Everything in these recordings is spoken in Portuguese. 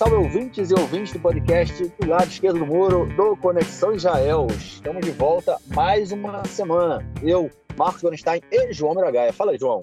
salve ouvintes e ouvintes do podcast do lado esquerdo do muro do Conexão Israel. Estamos de volta mais uma semana. Eu, Marcos Gorenstein e João Miragaia. Fala aí, João.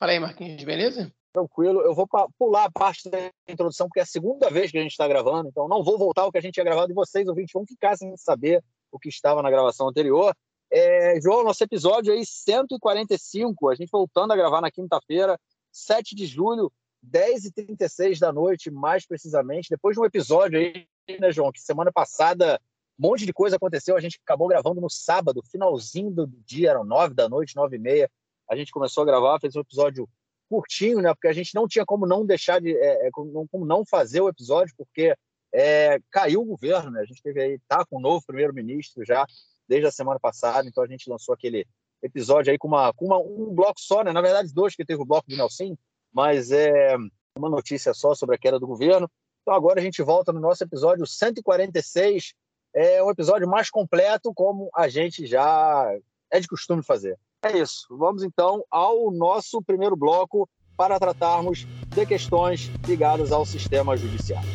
Fala aí, Marquinhos, beleza? Tranquilo. Eu vou pular a parte da introdução, porque é a segunda vez que a gente está gravando, então não vou voltar ao que a gente tinha gravado e vocês, ouvintes, vão ficar sem saber o que estava na gravação anterior. É, João, nosso episódio aí 145, a gente voltando a gravar na quinta-feira, 7 de julho 10h36 da noite, mais precisamente, depois de um episódio aí, né, João, que semana passada um monte de coisa aconteceu, a gente acabou gravando no sábado, finalzinho do dia, eram 9 da noite, 9 e meia, a gente começou a gravar, fez um episódio curtinho, né, porque a gente não tinha como não deixar de, é, é como, não fazer o episódio, porque é, caiu o governo, né, a gente teve aí, tá com o novo primeiro-ministro já, desde a semana passada, então a gente lançou aquele episódio aí com, uma, com uma, um bloco só, né, na verdade dois, que teve o bloco do Nelson, mas é uma notícia só sobre a queda do governo. Então agora a gente volta no nosso episódio 146, é um episódio mais completo, como a gente já é de costume fazer. É isso. Vamos então ao nosso primeiro bloco para tratarmos de questões ligadas ao sistema judiciário.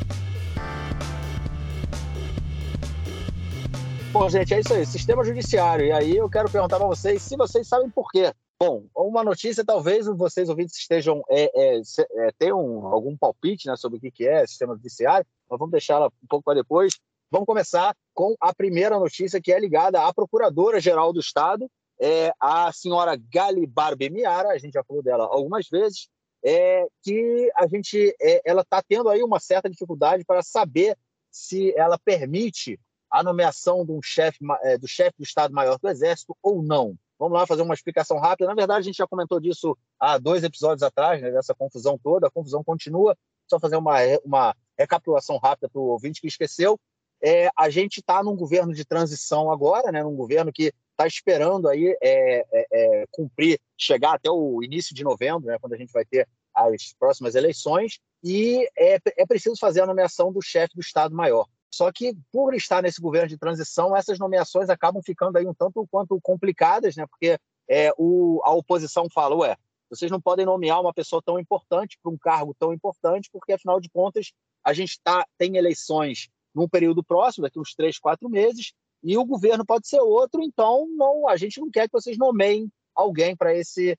Bom, gente, é isso aí. Sistema judiciário. E aí eu quero perguntar para vocês se vocês sabem por quê. Bom, uma notícia, talvez vocês ouvintes estejam é, é, é, tenham algum palpite né, sobre o que é sistema judiciário, mas vamos deixá-la um pouco para depois. Vamos começar com a primeira notícia que é ligada à Procuradora-Geral do Estado, é, a senhora Gali Barbemiara, a gente já falou dela algumas vezes, é, que a gente, é, ela está tendo aí uma certa dificuldade para saber se ela permite a nomeação de um chefe, é, do chefe do Estado-Maior do Exército ou não. Vamos lá fazer uma explicação rápida. Na verdade, a gente já comentou disso há dois episódios atrás, né, dessa confusão toda. A confusão continua. Só fazer uma, uma recapitulação rápida para o ouvinte que esqueceu. É, a gente está num governo de transição agora, né, num governo que está esperando aí é, é, é, cumprir, chegar até o início de novembro, né, quando a gente vai ter as próximas eleições, e é, é preciso fazer a nomeação do chefe do Estado-Maior. Só que, por estar nesse governo de transição, essas nomeações acabam ficando aí um tanto quanto complicadas, né? porque é, o, a oposição fala, ué, vocês não podem nomear uma pessoa tão importante para um cargo tão importante, porque, afinal de contas, a gente tá, tem eleições num período próximo, daqui uns três, quatro meses, e o governo pode ser outro, então não, a gente não quer que vocês nomeiem alguém para esse,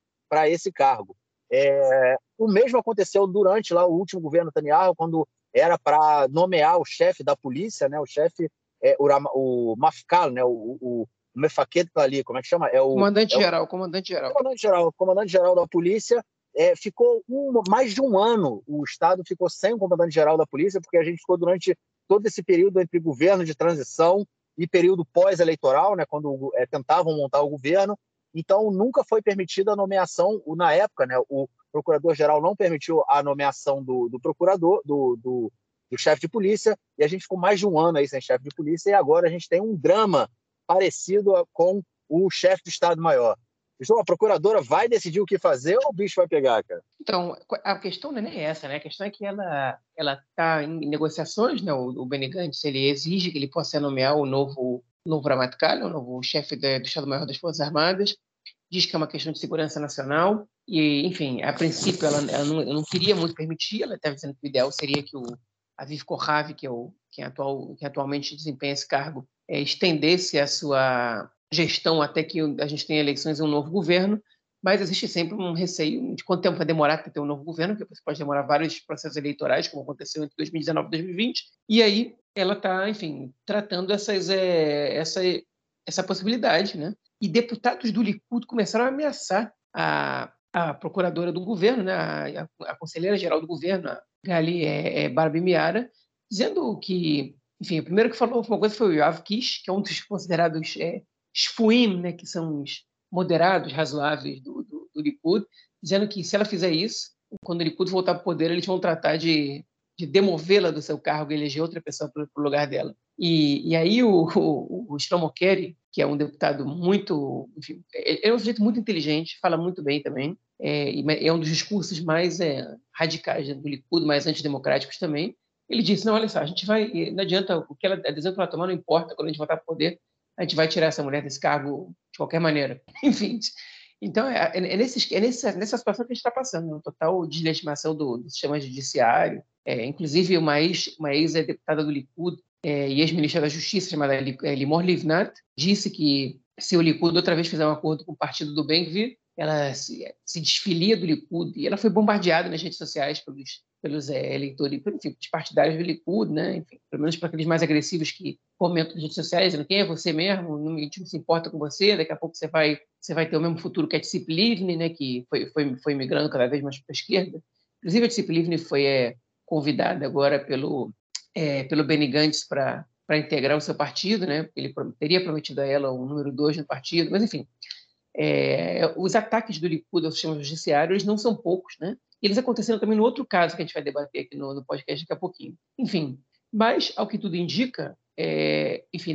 esse cargo. É, o mesmo aconteceu durante lá o último governo Netanyahu, quando era para nomear o chefe da polícia, né? O chefe, é, o, o Mafkal, né? O, o, o ali, como é que chama? É o comandante é geral, comandante geral. Comandante geral, comandante geral da polícia. É, ficou um, mais de um ano o Estado ficou sem o comandante geral da polícia, porque a gente ficou durante todo esse período entre governo de transição e período pós-eleitoral, né, quando é, tentavam montar o governo. Então, nunca foi permitida a nomeação, na época, né, o, procurador-geral não permitiu a nomeação do, do procurador, do, do, do chefe de polícia, e a gente ficou mais de um ano aí sem chefe de polícia, e agora a gente tem um drama parecido com o chefe do Estado-Maior. João, a procuradora vai decidir o que fazer ou o bicho vai pegar, cara? Então, a questão não é nem essa, né? A questão é que ela está em negociações, né? O, o Benny Gantz, ele exige que ele possa nomear o novo novo Ramatkal, o novo chefe do Estado-Maior das Forças Armadas, diz que é uma questão de segurança nacional e, enfim, a princípio ela, ela não, não, queria muito permitir, ela estava dizendo que o ideal seria que o Aviv Kohavi, que é o quem, atual, que atualmente desempenha esse cargo, é, estendesse a sua gestão até que a gente tenha eleições e um novo governo, mas existe sempre um receio de quanto tempo vai demorar para ter um novo governo, porque pode demorar vários processos eleitorais, como aconteceu entre 2019 e 2020, e aí ela está, enfim, tratando essas, é, essa, essa possibilidade, né? e deputados do Likud começaram a ameaçar a, a procuradora do governo, né, a, a conselheira geral do governo, a Gali é, é Barbie Miara, dizendo que, enfim, o primeiro que falou uma coisa foi o Yoav Kish, que é um dos considerados é, shfuim, né, que são os moderados, razoáveis do, do, do Likud, dizendo que se ela fizer isso, quando o Likud voltar para o poder, eles vão tratar de, de demovê-la do seu cargo e eleger outra pessoa para o lugar dela. E, e aí o, o, o Shlomo Kerry, que é um deputado muito, enfim, é, é um sujeito muito inteligente, fala muito bem também, é, é um dos discursos mais é, radicais do Likud, mais antidemocráticos também. Ele disse, não, olha só, a gente vai, não adianta, o que ela, a decisão que ela tomar não importa, quando a gente voltar para o poder, a gente vai tirar essa mulher desse cargo de qualquer maneira. Enfim, Então, é, é, é, nesse, é nessa, nessa situação que a gente está passando, uma total deslegitimação do, do sistema judiciário. É, inclusive, uma ex-deputada do Likud é, e ex-ministra da Justiça, chamada é, Limor Livnat, disse que se o Likud outra vez fizer um acordo com o partido do Ben-Gvir, ela se, se, desfilia do Likud e ela foi bombardeada nas redes sociais pelos, pelos é, eleitores, enfim, pelos partidários do Likud, né? enfim, pelo menos para aqueles mais agressivos que comentam nas redes sociais, dizendo quem é você mesmo, não, não se importa com você, daqui a pouco você vai, você vai ter o mesmo futuro que a Tsip Livni, né? que foi, foi, foi migrando cada vez mais para a esquerda. Inclusive, a Tsip Livni foi é, convidada agora pelo, é, pelo Benny Gantz para integrar o seu partido, né? Ele teria prometido a ela o número dois no partido, mas enfim, é, os ataques do Likud ao sistema judiciário eles não são poucos, né? E eles aconteceram também no outro caso que a gente vai debater aqui no, no podcast daqui a pouquinho. Enfim, mas ao que tudo indica, é, enfim,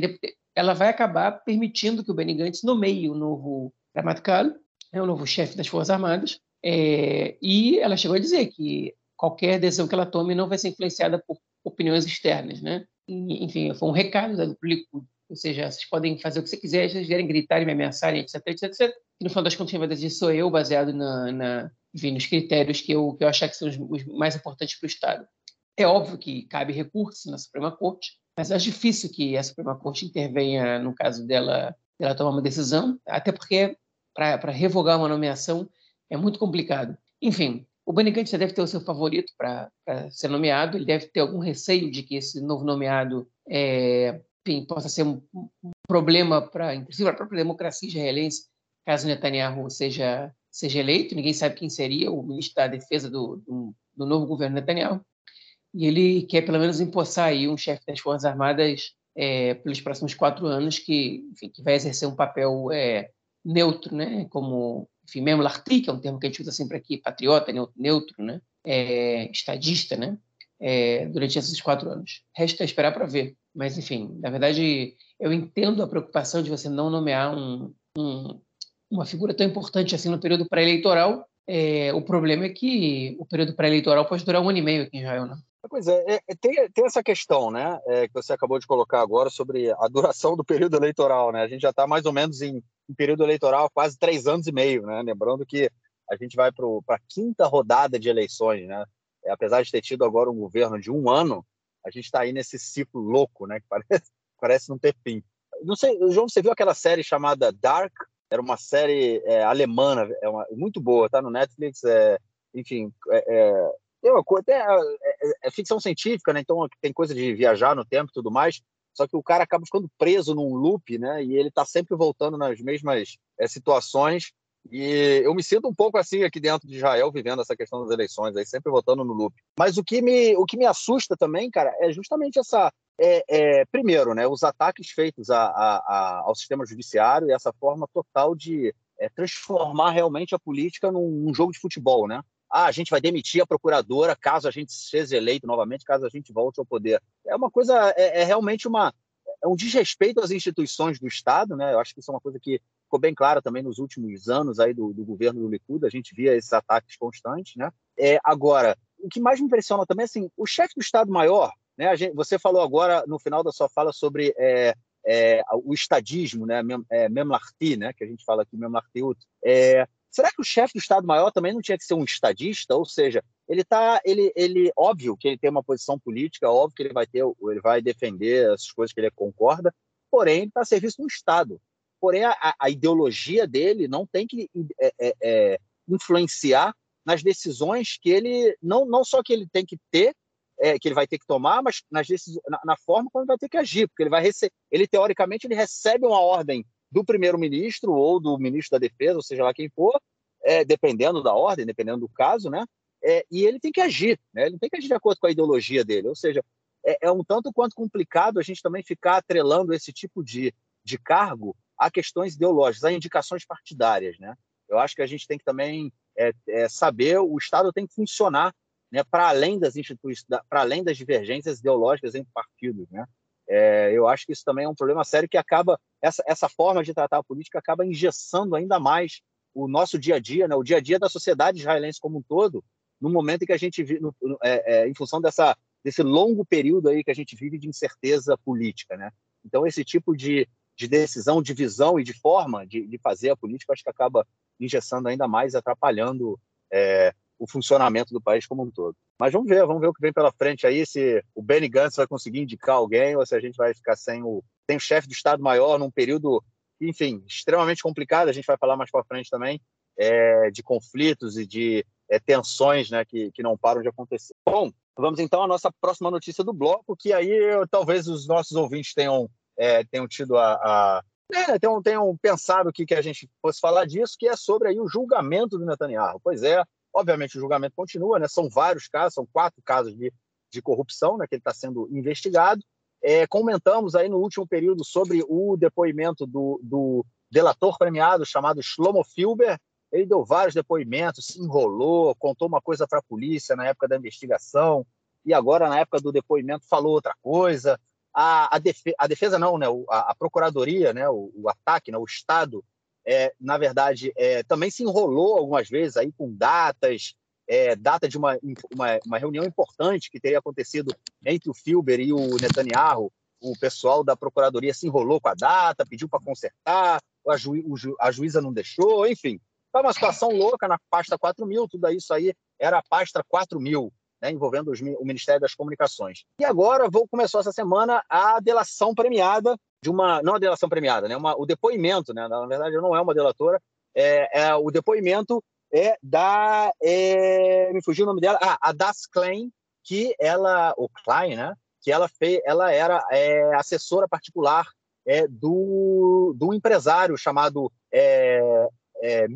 ela vai acabar permitindo que o Benny Gantz nomeie o novo Ramatkal, né, o novo chefe das Forças Armadas, é, e ela chegou a dizer que qualquer decisão que ela tome não vai ser influenciada por opiniões externas, né? enfim, foi um recado dado para o Likud. Ou seja, vocês podem fazer o que você quiser, se vocês vierem gritar e me ameaçarem, etc, etc, etc. E no final das contas, quem vai decidir sou eu, baseado na, na, enfim, nos critérios que eu, que eu achar que são os, os mais importantes para o Estado. É óbvio que cabe recurso na Suprema Corte, mas acho difícil que a Suprema Corte intervenha no caso dela, dela tomar uma decisão, até porque para revogar uma nomeação é muito complicado. Enfim, o Banigante já deve ter o seu favorito para ser nomeado, ele deve ter algum receio de que esse novo nomeado é, enfim, possa ser um, um problema para, inclusive, a própria democracia israelense, caso Netanyahu seja, seja eleito. Ninguém sabe quem seria o ministro da Defesa do, do, do novo governo Netanyahu. E ele quer, pelo menos, empossar aí um chefe das Forças Armadas é, pelos próximos quatro anos que, enfim, que vai exercer um papel é, neutro, né, como enfim, mesmo que é um termo que a gente usa sempre aqui, patriota, neutro, né? É, estadista, né? É, durante esses quatro anos. Resta esperar para ver. Mas, enfim, na verdade, eu entendo a preocupação de você não nomear um, um, uma figura tão importante assim no período pré-eleitoral. É, o problema é que o período pré-eleitoral pode durar um ano e meio aqui em Israel, né? Pois é, é tem, tem, essa questão, né, é, que você acabou de colocar agora sobre a duração do período eleitoral, né? A gente já está mais ou menos em um período eleitoral quase três anos e meio, né? Lembrando que a gente vai para a quinta rodada de eleições, né? É, apesar de ter tido agora um governo de um ano, a gente está aí nesse ciclo louco, né? Que parece, parece não ter fim. Não sei, João, você viu aquela série chamada Dark? Era uma série é, alemã, é uma, muito boa, tá no Netflix. É, enfim, é, é, é, é, ficção científica, né? Então tem coisa de viajar no tempo e tudo mais. Só que o cara acaba ficando preso num loop, né? E ele está sempre voltando nas mesmas é, situações. E eu me sinto um pouco assim aqui dentro de Israel, vivendo essa questão das eleições, aí sempre voltando no loop. Mas o que me, o que me assusta também, cara, é justamente essa. É, é, primeiro, né, os ataques feitos a, a, a, ao sistema judiciário e essa forma total de é, transformar realmente a política num, num jogo de futebol, né? Ah, a gente vai demitir a procuradora caso a gente seja eleito novamente, caso a gente volte ao poder. É uma coisa, é, é realmente uma, é um desrespeito às instituições do Estado, né? Eu acho que isso é uma coisa que ficou bem clara também nos últimos anos aí do, do governo do Likud, a gente via esses ataques constantes, né? É, agora, o que mais me impressiona também, assim, o chefe do Estado-Maior, né? Gente, você falou agora no final da sua fala sobre é, é, o estadismo, né? É, Memlarti, né? Que a gente fala aqui, Memlartiut. É, Será que o chefe do Estado-Maior também não tinha que ser um estadista? Ou seja, ele tá, ele, ele, óbvio que ele tem uma posição política, óbvio que ele vai ter, ele vai defender as coisas que ele concorda, porém ele está a serviço do Estado. Porém, a, a ideologia dele não tem que é, é, é, influenciar nas decisões que ele não, não só que ele tem que ter, é, que ele vai ter que tomar, mas nas na, na, forma como ele vai ter que agir, porque ele vai receber, ele teoricamente ele recebe uma ordem do primeiro-ministro ou do ministro da Defesa, ou seja lá quem for, é, dependendo da ordem, dependendo do caso, né? É, e ele tem que agir, né? Ele tem que agir de acordo com a ideologia dele. Ou seja, é, é, um tanto quanto complicado a gente também ficar atrelando esse tipo de, de cargo a questões ideológicas, a indicações partidárias, né? Eu acho que a gente tem que também é, é, saber o Estado tem que funcionar, né? Para além das instituições, para além das divergências ideológicas entre partidos, né? É, eu acho que isso também é um problema sério que acaba essa, essa forma de tratar a política acaba engessando ainda mais o nosso dia a dia, né, o dia a dia da sociedade israelense como um todo, no momento em que a gente vive, é, é, em função dessa desse longo período aí que a gente vive de incerteza política, né? Então esse tipo de, de decisão, de visão e de forma de, de fazer a política, acho que acaba engessando ainda mais, atrapalhando é, o funcionamento do país como um todo. Mas vamos ver, vamos ver o que vem pela frente aí, se o Benny Gantz vai conseguir indicar alguém ou se a gente vai ficar sem o, sem o chefe do Estado-Maior num período, enfim, extremamente complicado, a gente vai falar mais para frente também, é, de conflitos e de é, tensões né, que, que não param de acontecer. Bom, vamos então à nossa próxima notícia do bloco, que aí talvez os nossos ouvintes tenham, é, tenham tido a, a é, tenham, tenham pensado que, que a gente fosse falar disso, que é sobre aí o julgamento do Netanyahu. Pois é, obviamente o julgamento continua, né? São vários casos, são quatro casos de, de corrupção, né? Que ele está sendo investigado. É, comentamos aí no último período sobre o depoimento do, do delator premiado chamado Shlomo Filber. Ele deu vários depoimentos, se enrolou, contou uma coisa para a polícia na época da investigação e agora na época do depoimento falou outra coisa a, a, defesa, a defesa não, né? a, a procuradoria, né? O, o, ataque, né? o Estado, é, na verdade, é, também se enrolou algumas vezes aí com datas, é, data de uma, uma, uma, reunião importante que teria acontecido entre o Filber e o Netanyahu. O pessoal da procuradoria se enrolou com a data, pediu para consertar, a, ju, a juíza não deixou, enfim. Foi uma situação louca na pasta 4 mil, tudo isso aí era a pasta 4 mil né, envolvendo os, o Ministério das Comunicações. E agora vou começar essa semana a delação premiada de uma, não a delação premiada, né, uma, o depoimento, né, na verdade não é uma delatora, é, é o depoimento é da, é, me fugiu o nome dela, ah, a Das Klein, que ela, o Klein, né, que ela fez, ela era é, assessora particular é, do, do empresário chamado é, é,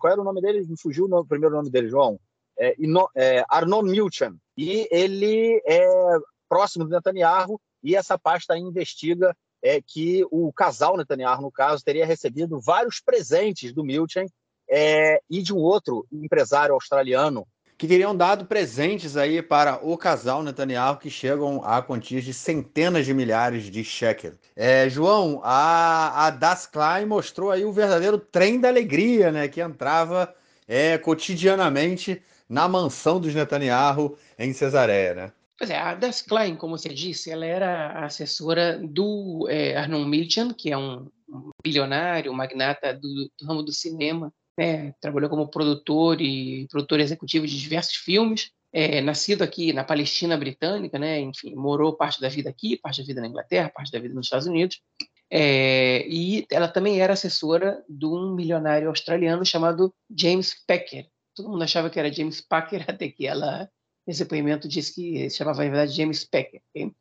qual era o nome dele? Me fugiu o primeiro nome dele, João. É, é, Arnon e ele é próximo do Netanyahu, e essa pasta investiga é, que o casal Netanyahu, no caso, teria recebido vários presentes do Milchan é, e de um outro empresário australiano. Que teriam dado presentes aí para o casal Netanyahu, que chegam a quantias de centenas de milhares de shekels. É, João, a, a Das Klein mostrou aí o verdadeiro trem da alegria, né? Que entrava é, cotidianamente na mansão dos Netanyahu em Cesareia, né? Pois é, a Das Klein, como você disse, ela era assessora do é, Arnon Milchan, que é um, um bilionário, magnata do, do, ramo do cinema, né? trabalhou como produtor e produtor executivo de diversos filmes, é, nascido aqui na Palestina Britânica, né? enfim, morou parte da vida aqui, parte da vida na Inglaterra, parte da vida nos Estados Unidos, é, e ela também era assessora de um milionário australiano chamado James Packer, todo mundo achava que era James Packer, até que ela, nesse depoimento, disse que se chamava, na verdade, James Packer. Okay?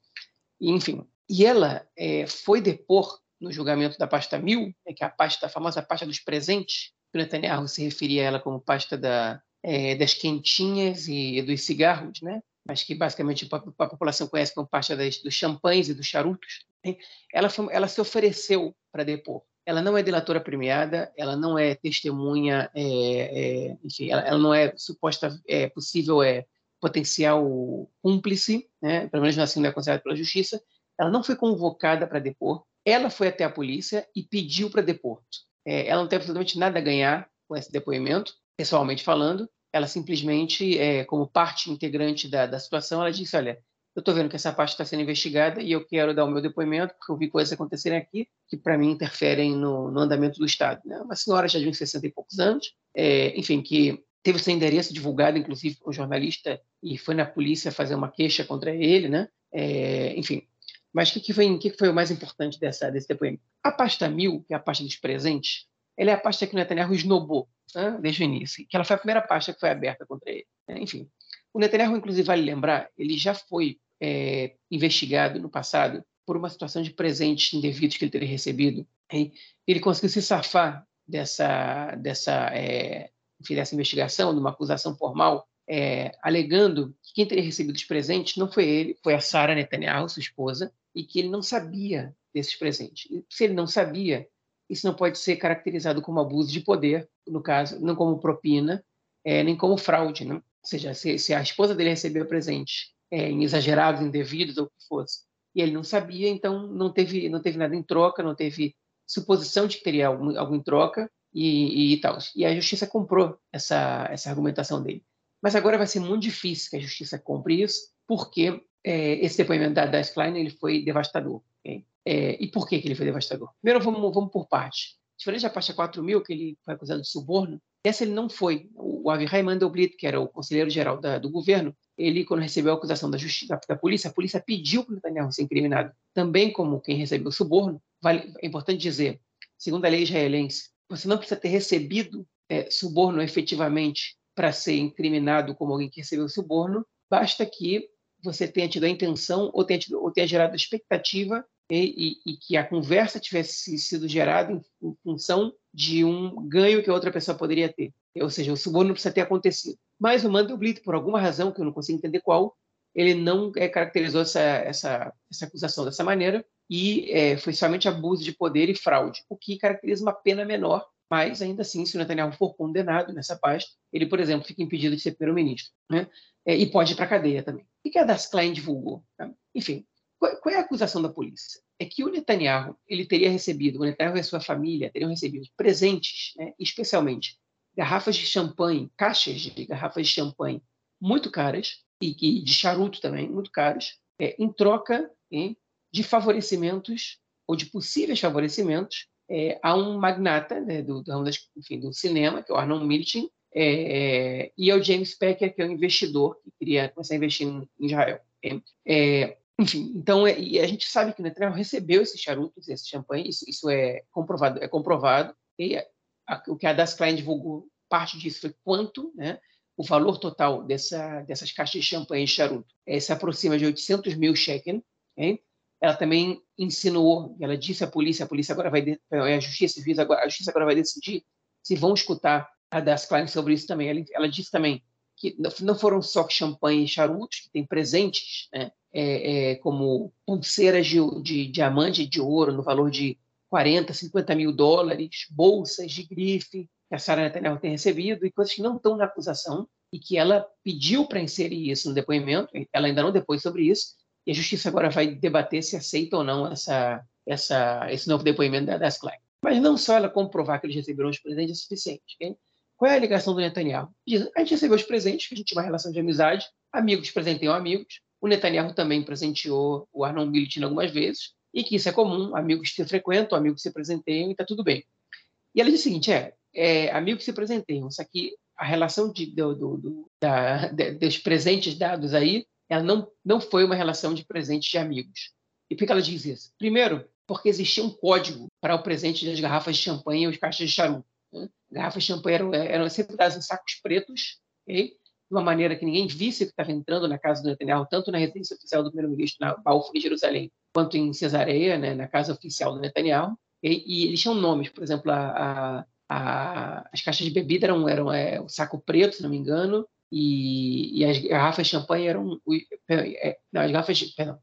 E, enfim, e ela é, foi depor no julgamento da pasta 1000, né, que é a, pasta, a famosa pasta dos presentes, que o Netanyahu se referia a ela como pasta da, é, das quentinhas e dos cigarros, né? mas que basicamente a, a população conhece como pasta das, dos champanhes e dos charutos. Né? Ela, foi, ela se ofereceu para depor ela não é delatora premiada, ela não é testemunha, é, é, enfim, ela, ela, não é suposta, é possível, é potencial cúmplice, né? pelo menos assim não é considerada pela justiça. Ela não foi convocada para depor, ela foi até a polícia e pediu para depor. É, ela não tem absolutamente nada a ganhar com esse depoimento, pessoalmente falando. Ela simplesmente, é, como parte integrante da, da situação, ela disse: olha, eu estou vendo que essa parte está sendo investigada e eu quero dar o meu depoimento, porque eu vi coisas acontecerem aqui que, para mim, interferem no, no, andamento do Estado. Né? Uma senhora já de 60 e poucos anos, é, enfim, que teve seu endereço divulgado, inclusive, por um jornalista, e foi na polícia fazer uma queixa contra ele, né? É, enfim. Mas o que, que, foi, que, que foi o mais importante dessa, desse depoimento? A pasta 1000, que é a pasta dos presentes, ela é a pasta que o Netanyahu esnobou né? desde o início, que ela foi a primeira pasta que foi aberta contra ele. Né? Enfim, o Netanyahu, inclusive, vale lembrar, ele já foi é, investigado no passado por uma situação de presentes indevidos que ele teria recebido. E ele conseguiu se safar dessa, dessa, é, enfim, dessa investigação, de uma acusação formal, é, alegando que quem teria recebido os presentes não foi ele, foi a Sara Netanyahu, sua esposa, e que ele não sabia desses presentes. E se ele não sabia, isso não pode ser caracterizado como abuso de poder, no caso, não como propina, é, nem como fraude. Né? Ou seja, se, se a esposa dele recebeu presente é, exagerados, indevidos ou o que fosse, e ele não sabia, então não teve, não teve nada em troca, não teve suposição de que teria algum, algo em troca e, e, e tal. E a justiça comprou essa, essa argumentação dele. Mas agora vai ser muito difícil que a justiça compre isso, porque é, esse depoimento da, da Klein ele foi devastador. Okay? É, e por que, que ele foi devastador? Primeiro, vamos, vamos por parte. diferente da pasta 4 mil, que ele foi acusado de suborno, essa ele não foi. O Avihai Mandelblit, que era o conselheiro-geral do governo, ele, quando recebeu a acusação da, justiça, da, da polícia, a polícia pediu para o Netanyahu ser incriminado, também como quem recebeu suborno. Vale, é importante dizer, segundo a lei israelense, você não precisa ter recebido é, suborno efetivamente para ser incriminado como alguém que recebeu suborno, basta que você tenha tido a intenção ou tenha, tido, ou tenha gerado expectativa e, e, e, que a conversa tivesse sido gerada em, em, função de um ganho que a outra pessoa poderia ter. Ou seja, o suborno precisa ter acontecido. Mas o Mandelblit, por alguma razão que eu não consigo entender qual, ele não é, caracterizou essa, essa, essa acusação dessa maneira e é, foi somente abuso de poder e fraude, o que caracteriza uma pena menor mas ainda assim, se o Netanyahu for condenado nessa pasta, ele, por exemplo, fica impedido de ser primeiro-ministro, né? É, e pode ir para a cadeia também. O que a Das Klein divulgou? Tá? Enfim, qual, qual, é a acusação da polícia? É que o Netanyahu ele teria recebido, o Netanyahu e a sua família teriam recebido presentes, né? especialmente garrafas de champanhe, caixas de garrafas de champanhe muito caras e, e de charuto também muito caras, é, em troca hein, de favorecimentos ou de possíveis favorecimentos é, a um magnata né, do, do, enfim, do cinema, que é o Arnold Milton, é, é, e ao James Packer, que é um investidor que queria começar a investir em, em Israel. É, é enfim, então é, a gente sabe que o Netanyahu recebeu esses charutos, esse champanhe, isso, isso é comprovado, é comprovado. E a, o que a Das Klein divulgou, parte disso foi quanto, né? O valor total dessa, dessas caixas de champanhe e charuto é, se aproxima de 800 mil shekels, okay? ela também insinuou, ela disse à polícia, a polícia agora vai, a justiça, a justiça agora vai decidir se vão escutar a Das Klein sobre isso também. Ela, ela disse também que não foram só champanhe e charutos, que tem presentes, né, é, é, como pulseiras de, de diamante e de ouro no valor de 40, 50 mil dólares, bolsas de grife que a Sarah Netanyahu tem recebido e coisas que não estão na acusação e que ela pediu para inserir isso no depoimento, ela ainda não depois sobre isso, e a justiça agora vai debater se aceita ou não essa, essa, esse novo depoimento da Das Klein. Mas não só ela comprovar que eles receberam os presentes é suficiente. Okay? Qual é a ligação do Netanyahu? Diz, a gente recebeu os presentes, que a gente tinha uma relação de amizade, amigos presenteiam amigos. O Netanyahu também presenteou o Arnon Militin algumas vezes, e que isso é comum, amigos se frequentam, amigos se presenteiam, e está tudo bem. E ela diz o seguinte, é, é amigos se presenteiam, isso aqui, a relação de, do, do, do, da, de, dos presentes dados aí ela não, não foi uma relação de presente de amigos. E por que ela diz isso? Primeiro, porque existia um código para o presente das garrafas de champanhe e os caixas de charuto. Né? Garrafas de champanhe eram, eram sempre dadas em sacos pretos, okay? de uma maneira que ninguém visse o que estava entrando na casa do Netanyahu, tanto na residência oficial do primeiro-ministro, na Balfour, em Jerusalém, quanto em Cesareia, né, na casa oficial do Netanyahu. E, e eles tinham nomes, por exemplo, a, a, a, as caixas de bebida eram, eram é, o saco preto, se não me engano, e, e as garrafas de champanhe eram. É, não, as garrafas. Perdão.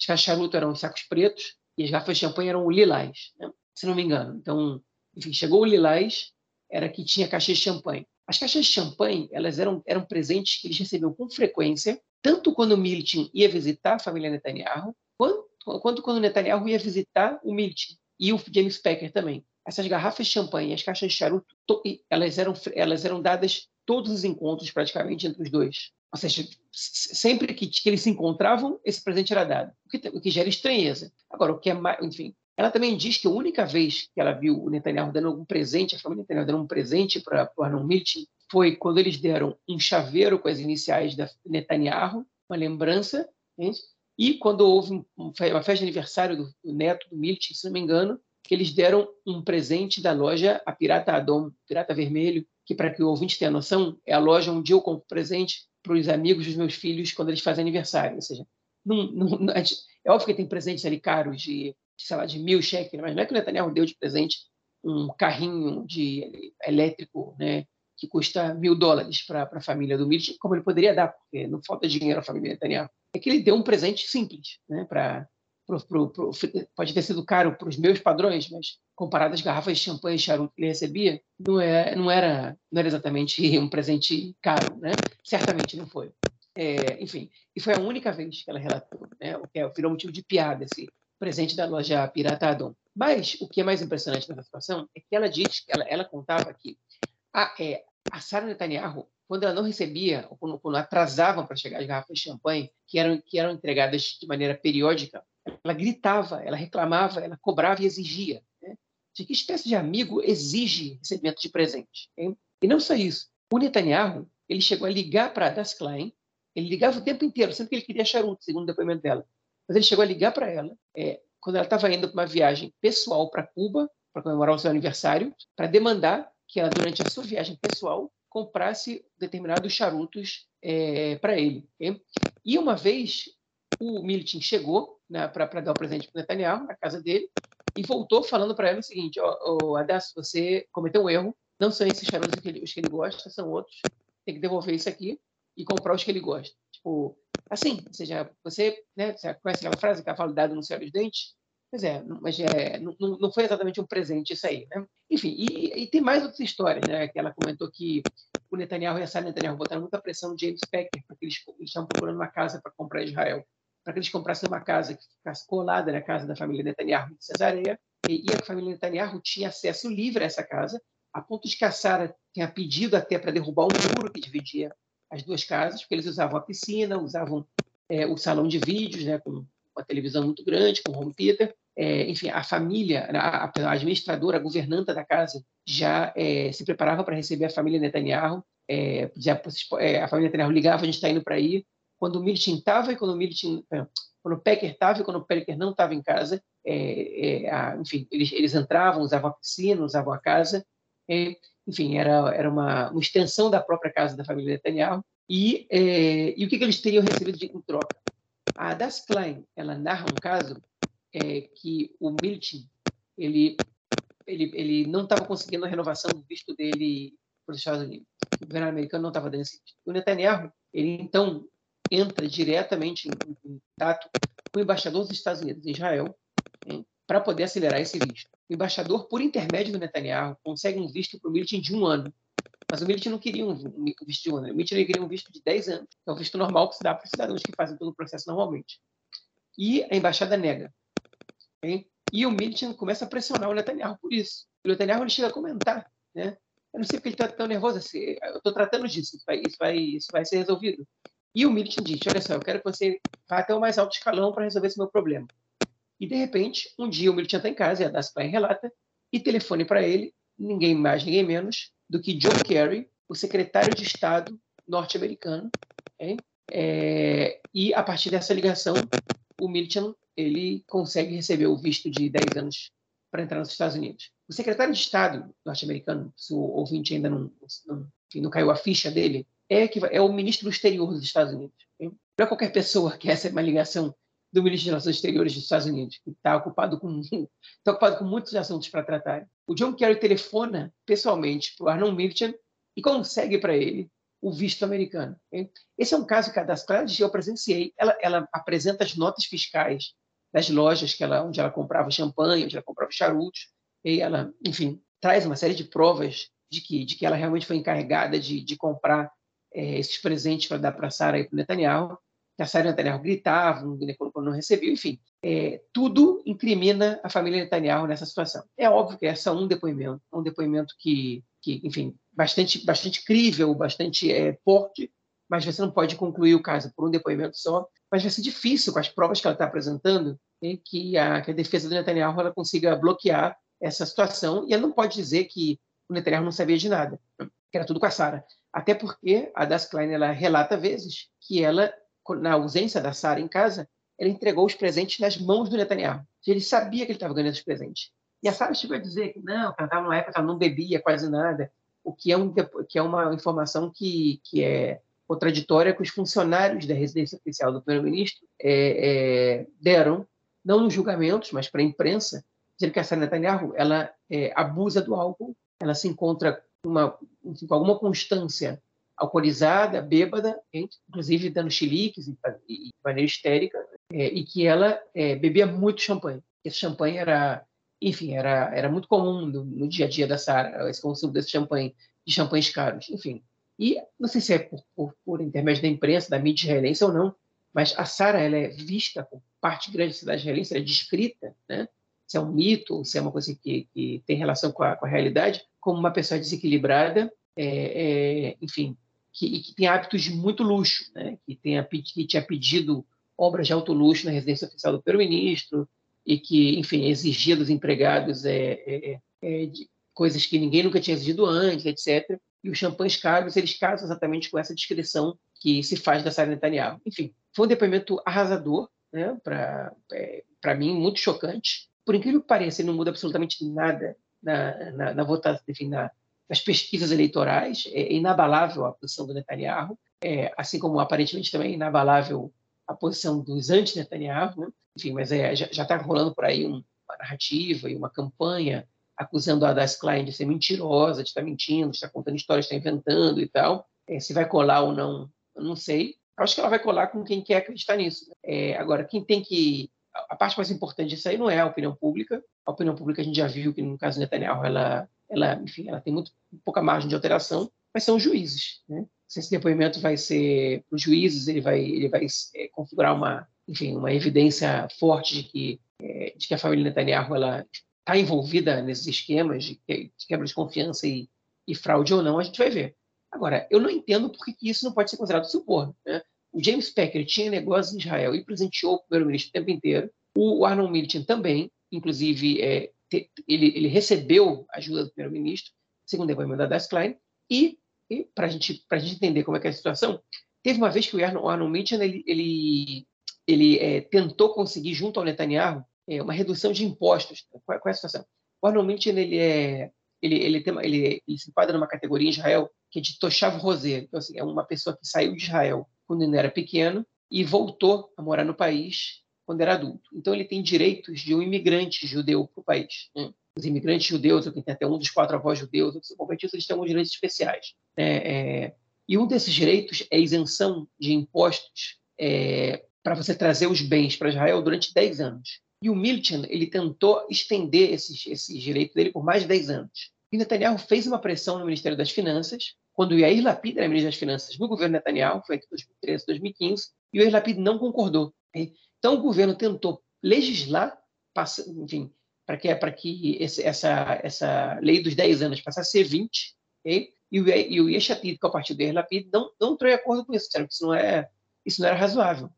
As caixas de charuto eram sacos pretos e as garrafas de champanhe eram lilás, né? se não me engano. Então, enfim, chegou o lilás, era que tinha caixas de champanhe. As caixas de champanhe, elas eram, eram presentes que eles recebiam com frequência, tanto quando o Militin ia visitar a família Netanyahu, quanto, quanto quando o Netanyahu ia visitar o Militin e o James Packer também. Essas garrafas de champanhe, as caixas de charuto, elas eram, elas eram dadas todos os encontros praticamente entre os dois. Ou seja, sempre que, que eles se encontravam, esse presente era dado, o que, o que gera estranheza. Agora, o que é mais, enfim, ela também diz que a única vez que ela viu o Netanyahu dando algum presente, a família Netanyahu dando um presente para o Arnon Milton, foi quando eles deram um chaveiro com as iniciais da Netanyahu, uma lembrança, e quando houve uma festa de aniversário do, neto do Milton, se não me engano, que eles deram um presente da loja a Pirata Adom, Pirata Vermelho, que para que o ouvinte tenha noção, é a loja onde eu compro presente para os amigos dos meus filhos quando eles fazem aniversário. Ou seja, não, não, é óbvio que tem presentes ali caros de, sei lá, de mil cheques, mas não é que o Netanyahu deu de presente um carrinho de elétrico, né, que custa mil dólares para a família do Milton, como ele poderia dar, porque não falta dinheiro à família Netanyahu. É que ele deu um presente simples, né, para pro, pro, pro, pode ter sido caro para os meus padrões, mas comparado às garrafas de champanhe e charuto que ele recebia, não, é, não, era, não era exatamente um presente caro, né? Certamente não foi. É, enfim, e foi a única vez que ela relatou, né? O que é, virou motivo de piada esse presente da loja Pirata Adon. Mas o que é mais impressionante nessa situação é que ela diz, ela, ela contava que a, é, a Sarah Netanyahu, quando ela não recebia, ou quando, quando atrasavam para chegar as garrafas de champanhe, que eram, que eram entregadas de maneira periódica, ela gritava, ela reclamava, ela cobrava e exigia. Né? de que espécie de amigo exige recebimento de presente. Hein? E não só isso. O Netanyahu ele chegou a ligar para a Das Klein, ele ligava o tempo inteiro, sempre que ele queria charuto, segundo o depoimento dela. Mas ele chegou a ligar para ela é, quando ela estava indo para uma viagem pessoal para Cuba, para comemorar o seu aniversário, para demandar que ela, durante a sua viagem pessoal, comprasse determinados charutos é, para ele. E uma vez o Militin chegou né, para dar o presente para Netanyahu na casa dele e voltou falando para ela o seguinte: ó, oh, Adas, você cometeu um erro. Não são esses charutos que ele, os que ele gosta, são outros. Tem que devolver isso aqui e comprar os que ele gosta. Tipo, assim, ou seja, você, né, você conhece aquela frase, cavalo dado no céu dos dentes? Pois é, mas é, não, não foi exatamente um presente isso aí, né? Enfim, e, e, tem mais outras histórias, né? Que ela comentou que o Netanyahu e a Sara Netanyahu botaram muita pressão no James Packer, porque eles, eles estavam procurando uma casa para comprar Israel, para que eles comprassem uma casa que ficasse colada na casa da família Netanyahu de Cesareia, e, a família Netanyahu tinha acesso livre a essa casa, a ponto de que a Sara tinha pedido até para derrubar um muro que dividia as duas casas, porque eles usavam a piscina, usavam é, o salão de vídeos, né, com uma televisão muito grande, com home theater, é, enfim, a família, a, a, administradora, a governanta da casa já é, se preparava para receber a família Netanyahu. É, já, é, a família Netanyahu ligava, a gente está indo para aí. Quando o Militin estava e quando o Militin, é, quando o Pecker estava e quando o Pecker não estava em casa, é, a, enfim, eles, eles entravam, usavam a piscina, usavam a casa. enfim, era, era uma, uma, extensão da própria casa da família Netanyahu. E, e o que, que eles teriam recebido de, em troca? A Das Klein, ela narra um caso é, que o Milton ele, ele, ele não estava conseguindo a renovação do visto dele para os Estados Unidos. O governo americano não estava dando esse visto. O Netanyahu, ele então entra diretamente em, contato com o embaixador dos Estados Unidos em Israel para poder acelerar esse visto. O embaixador, por intermédio do Netanyahu, consegue um visto para o Milton de um ano. Mas o Milton não queria um visto de um ano. O Milton queria um visto de 10 anos. É o visto normal que se dá para os cidadãos que fazem todo o processo normalmente. E a embaixada nega. Okay? E o Milton começa a pressionar o Netanyahu por isso. O Netanyahu ele chega a comentar, né? Eu não sei porque ele está tão nervoso assim. Eu estou tratando disso. Isso vai, isso, vai, isso vai ser resolvido. E o Milton diz: Olha só, eu quero que você vá até o mais alto escalão para resolver esse meu problema. E, de repente, um dia o Milton está em casa, e a Daspai relata, e telefone para ele, ninguém mais, ninguém menos, do que John Kerry, o secretário de Estado norte-americano. É, e, a partir dessa ligação, o Milton ele consegue receber o visto de 10 anos para entrar nos Estados Unidos. O secretário de Estado norte-americano, se o ouvinte ainda não, não, não caiu a ficha dele, é, que, é o ministro do exterior dos Estados Unidos. É qualquer pessoa que essa é uma ligação do ministro de Relações Exteriores dos Estados Unidos, que está ocupado com está ocupado com muitos assuntos para tratar. O John Kerry telefona pessoalmente para o Arnold Milton e consegue para ele o visto americano. Esse é um caso que das Claras eu presenciei. Ela, ela apresenta as notas fiscais das lojas que ela, onde ela comprava champanhe, onde ela comprava charutos, e ela, enfim, traz uma série de provas de que, de que ela realmente foi encarregada de, de comprar é, esses presentes para dar para a Sara e para o Netanyahu, que a Sara e o Netanyahu gritavam, quando não recebeu, enfim. É, tudo incrimina a família Netanyahu nessa situação. É óbvio que é só um depoimento, um depoimento que, que enfim, bastante, bastante crível, bastante é, forte, mas você não pode concluir o caso por um depoimento só. Mas vai ser difícil, com as provas que ela está apresentando, né, que, a, que a defesa do Netanyahu ela consiga bloquear essa situação. E ela não pode dizer que o Netanyahu não sabia de nada, que era tudo com a Sara. Até porque a Das Klein ela relata vezes que ela, na ausência da Sara em casa, ela entregou os presentes nas mãos do Netanyahu. Ele sabia que ele estava ganhando os presentes. E a Sara chegou a dizer que não, ela estava numa época que ela não bebia quase nada, o que é, um, que é uma informação que, que é contraditória que os funcionários da residência oficial do primeiro-ministro é, é, deram, não nos julgamentos, mas para a imprensa, dizendo que a Sara Netanyahu ela é, abusa do álcool, ela se encontra uma, com alguma constância alcoolizada, bêbada, inclusive dando chiliques e, de maneira histérica, é, e que ela é, bebia muito champanhe. Esse champanhe era enfim, era, era muito comum no, no dia a dia da Sara, esse consumo desse champanhe, de champanhes caros, enfim. E não sei se é por, por, por intermédio da imprensa, da mídia israelense ou não, mas a Sara ela é vista por parte grande da cidade israelense, ela é descrita, né? se é um mito, se é uma coisa que, que tem relação com a, com a, realidade, como uma pessoa desequilibrada, é, é, enfim, que, que, tem hábitos de muito luxo, né? que, que tinha pedido obras de alto luxo na residência oficial do primeiro-ministro, e que, enfim, exigia dos empregados é, é, é, coisas que ninguém nunca tinha exigido antes, etc. E os champanhes caros, eles casam exatamente com essa descrição que se faz da Sara Netanyahu. Enfim, foi um depoimento arrasador, né, para é, mim, muito chocante. Por incrível que pareça, ele não muda absolutamente nada na, na, na votação, enfim, na, nas pesquisas eleitorais. É inabalável a posição do Netanyahu, é, assim como aparentemente também é inabalável a posição dos anti-Netanyahu. Né? Enfim, mas é, já está rolando por aí uma narrativa e uma campanha acusando a Hadas Klein de ser mentirosa, de estar tá mentindo, de estar tá contando histórias, de estar tá inventando e tal. É, se vai colar ou não, eu não sei. Acho que ela vai colar com quem quer acreditar nisso. Né? É, agora, quem tem que. A parte mais importante disso aí não é a opinião pública. A opinião pública a gente já viu que, no caso do Netanyahu, ela, ela, enfim, ela tem muito pouca margem de alteração, mas são os juízes. Né? Se esse depoimento vai ser para os juízes, ele vai, ele vai é, configurar uma, enfim, uma evidência forte de que, é, de que a família Netanyahu ela está envolvida nesses esquemas de, quebra de confiança e, e, fraude ou não, a gente vai ver. Agora, eu não entendo por que isso não pode ser considerado suborno. Né? O James Packer tinha negócios em Israel e presenteou o primeiro-ministro o tempo inteiro. O Arnold Milton também, inclusive, é, te, ele, ele, recebeu ajuda do primeiro-ministro, segundo o depoimento da Das Klein, e, e para gente, a gente entender como é que é a situação, teve uma vez que o Arnold Milton ele, ele, ele é, tentou conseguir, junto ao Netanyahu, é, uma redução de impostos. Qual, qual, é a situação? O Arnold Milton ele é ele, ele, tem, ele, ele se enquadra numa categoria em Israel que é de Toshav Rosé. Então, assim, é uma pessoa que saiu de Israel quando ele era pequeno e voltou a morar no país quando era adulto. Então, ele tem direitos de um imigrante judeu para o país. Né? Os imigrantes judeus, ou quem tem até um dos quatro avós judeus, convertidos, eles têm alguns direitos especiais. Né? É, e um desses direitos é isenção de impostos é, para você trazer os bens para Israel durante 10 anos. E o Milton ele tentou estender esses, esses direitos dele por mais de 10 anos. E Netanyahu fez uma pressão no Ministério das Finanças, quando Yair Lapid era ministro das Finanças no governo Netanyahu, foi entre 2013 e 2015, e o Yair Lapid não concordou. Então o governo tentou legislar, enfim, para que, para que esse, essa, essa lei dos 10 anos passasse a ser 20, okay? e o, e o que é o partido do Yair Lapid, não, não entrou em acordo com isso, disseram que isso não é isso não era razoável.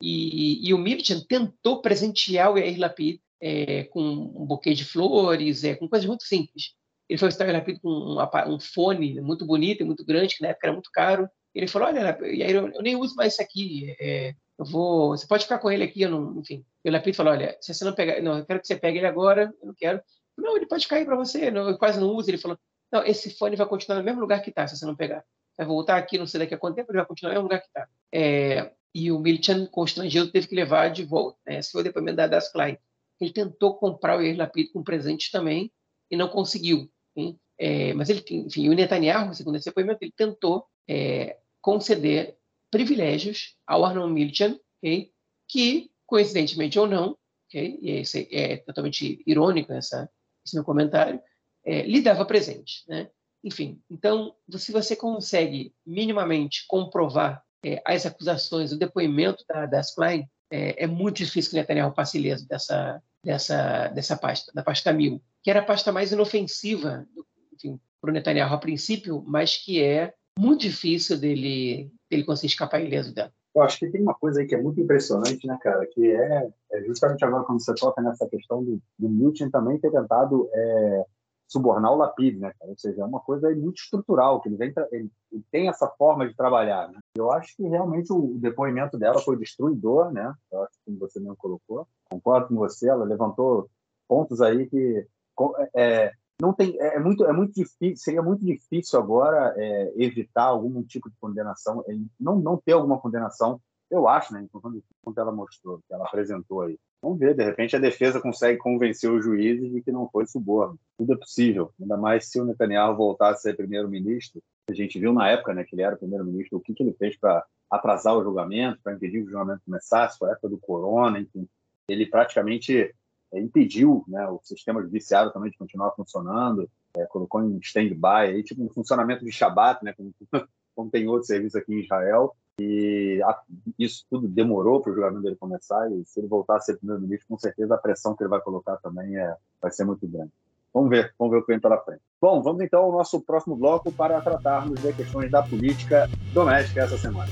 E, e, o Milton tentou presentear o Yair Lapid é, com um buquê de flores, é, com coisas muito simples. Ele foi visitar o Yair Lapid com um, fone muito bonito e muito grande, que na época era muito caro. Ele falou, olha, Yair, eu, eu nem uso mais isso aqui, é, eu vou, você pode ficar com ele aqui, eu não, enfim. E o Lapid falou, olha, se você não pegar, não, eu quero que você pegue ele agora, eu não quero. Não, ele pode cair para você, não, eu quase não uso. Ele falou, não, esse fone vai continuar no mesmo lugar que está, se você não pegar vai voltar aqui, não sei daqui a quanto tempo, ele vai continuar no mesmo lugar que está. É, e o Milchan, constrangido, teve que levar de volta. Né? Esse foi o depoimento da Das Klein. Ele tentou comprar o Yair Lapid com presentes também e não conseguiu. É, mas ele, enfim, o Netanyahu, segundo esse depoimento, ele tentou é, conceder privilégios ao Arnold Milchan, okay? que, coincidentemente ou não, okay? e esse é totalmente irônico essa, esse meu comentário, é, lhe dava presente. Né? Enfim, então, se você consegue minimamente comprovar é, as acusações, o depoimento da, da Klein, é, é, muito difícil que Netanyahu passe ileso dessa, dessa, dessa pasta, da pasta 1000, que era a pasta mais inofensiva para o Netanyahu a princípio, mas que é muito difícil dele, dele conseguir escapar ileso dela. Eu acho que tem uma coisa aí que é muito impressionante, né, cara? Que é, é justamente agora quando você toca nessa questão do, do Milton também ter tentado é, subornar o Lapid, né, cara? Ou seja, é uma coisa muito estrutural, que ele, vem ele, ele tem essa forma de trabalhar, né? Eu acho que realmente o depoimento dela foi destruidor, né? Eu acho que você mesmo colocou. Concordo com você, ela levantou pontos aí que é, não tem é, é muito é muito difícil seria muito difícil agora é, evitar algum tipo de condenação não não ter alguma condenação eu acho né quando ela mostrou que ela apresentou aí Vamos ver, de repente a defesa consegue convencer os juízes de que não foi suborno. Tudo é possível, ainda mais se o Netanyahu voltasse a ser primeiro-ministro. A gente viu na época né, que ele era primeiro-ministro, o que, que ele fez para atrasar o julgamento, para impedir que o julgamento começasse, foi a época do corona, enfim. Ele praticamente é, impediu né, o sistema judiciário também de continuar funcionando, é, colocou em stand-by, tipo um funcionamento de Shabat, né, como, como tem outros serviços aqui em Israel, e isso tudo demorou para o julgamento dele começar, e se ele voltar a ser primeiro-ministro, com certeza a pressão que ele vai colocar também é, vai ser muito grande. Vamos ver, vamos ver o que vem pela frente. Bom, vamos então ao nosso próximo bloco para tratarmos de questões da política doméstica essa semana.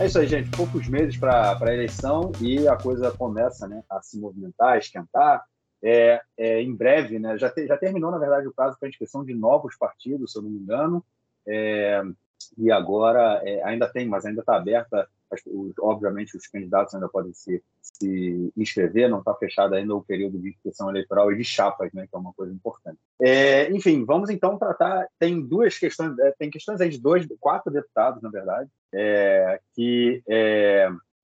É isso aí, gente. Poucos meses para a eleição e a coisa começa né, a se movimentar, a esquentar. É, é, em breve, né, já, te, já terminou, na verdade, o prazo para inscrição de novos partidos, se eu não me engano. É, e agora é, ainda tem, mas ainda está aberta. Obviamente, os candidatos ainda podem se, se inscrever, não está fechado ainda o período de inscrição eleitoral e de chapas, né, que é uma coisa importante. É, enfim, vamos então tratar. Tem duas questões, é, tem questões aí de dois, quatro deputados, na verdade, que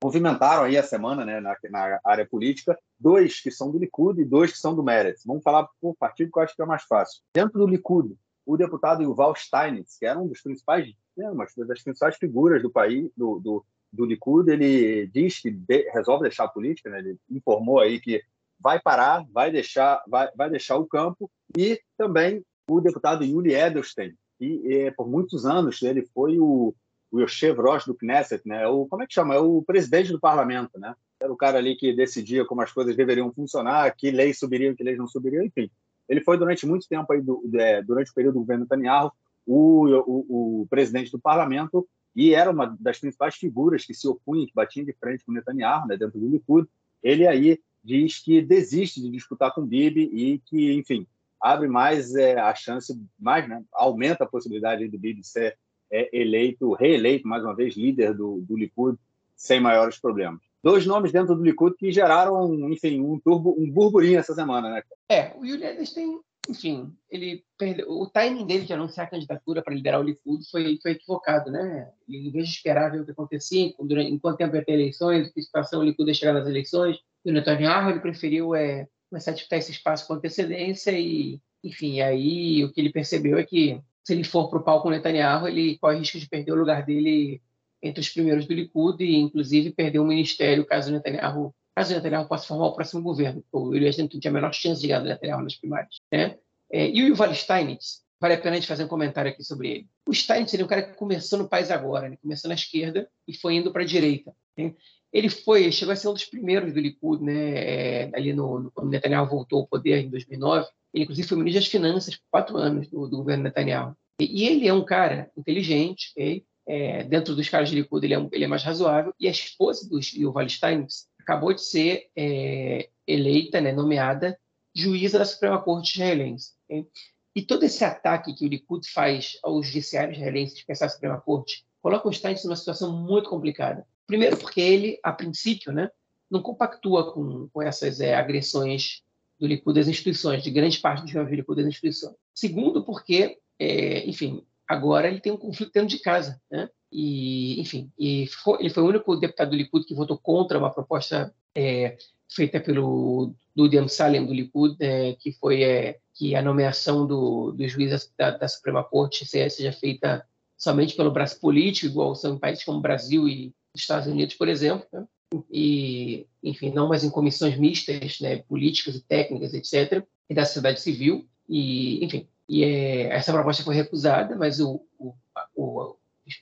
movimentaram aí a semana né, na, na, área política, dois que são do Likud e dois que são do Meretz. Vamos falar por partido que eu acho que é mais fácil. Dentro do Likud, o deputado Yuval Steinitz, que era um dos principais, né, uma das principais figuras do país, do, do, do Likud, ele diz que de, resolve deixar a política, né, ele informou aí que vai parar, vai deixar, vai, vai deixar o campo, e também o deputado Yuli Edelstein, que por muitos anos ele foi o, o Yoshev Rosh do Knesset, né, o, como é que chama? É o presidente do parlamento, né? Era o cara ali que decidia como as coisas deveriam funcionar, que leis subiriam, que leis não subiriam, enfim. Ele foi durante muito tempo aí, do, é, durante o período do governo Netanyahu, o, o, o, presidente do parlamento e era uma das principais figuras que se opunha, que batia de frente com Netanyahu, né, dentro do Likud. Ele aí diz que desiste de disputar com Bibi e que, enfim, abre mais é, a chance, mais, né, aumenta a possibilidade do Bibi ser é, eleito, reeleito mais uma vez líder do, do Likud sem maiores problemas dois nomes dentro do Likud que geraram, enfim, um turbo, um burburinho essa semana, né? É, o Yuli Edelstein, enfim, ele perdeu, o timing dele de anunciar a candidatura para liderar o Likud foi, foi equivocado, né? Ele, em vez de esperar ver o que acontecia, durante, enquanto tempo ia ter eleições, que situação o Likud ia chegar nas eleições, e o Netanyahu, ele preferiu é, começar a disputar esse espaço com antecedência e, enfim, aí o que ele percebeu é que se ele for para o palco com Netanyahu, ele corre risco de perder o lugar dele entre os primeiros do Likud e, inclusive, perdeu o ministério caso o Netanyahu, caso Netanyahu possa formar o próximo governo. O Elias não tinha a menor chance de ganhar o Netanyahu nas primárias. Né? É, e o Yuval Steinitz, vale a pena a gente fazer um comentário aqui sobre ele. O Steinitz é um cara que começou no país agora, né? começou na esquerda e foi indo para a direita. Né? Ele foi, chegou a ser um dos primeiros do Likud, né? É, ali no, no, quando Netanyahu voltou ao poder em 2009. Ele, inclusive, foi ministro das Finanças por quatro anos do, do governo Netanyahu. E, e, ele é um cara inteligente, okay? é, dentro dos caras de Likud, ele é, ele é, mais razoável. E a esposa do Yuval Steinitz acabou de ser é, eleita, né, nomeada juíza da Suprema Corte israelense. Okay? E todo esse ataque que o Likud faz aos judiciários israelenses, que é Suprema Corte, coloca o Steinitz numa situação muito complicada. Primeiro porque ele, a princípio, né, não compactua com, com essas é, agressões do Likud das instituições, de grande parte do Likud das instituições. Segundo porque, é, enfim, Agora ele tem um conflito dentro de casa, né? E, enfim, e foi, ele foi o único deputado do Likud que votou contra uma proposta é, feita pelo Dudi Salem do Likud, é, que foi é, que a nomeação do, do juiz da, da, Suprema Corte seja feita somente pelo braço político, igual são em países como Brasil e Estados Unidos, por exemplo, né? e, enfim, não mais em comissões mistas, né, políticas e técnicas, etc., e da sociedade civil, e, enfim, e é, essa proposta foi recusada, mas o, o, o,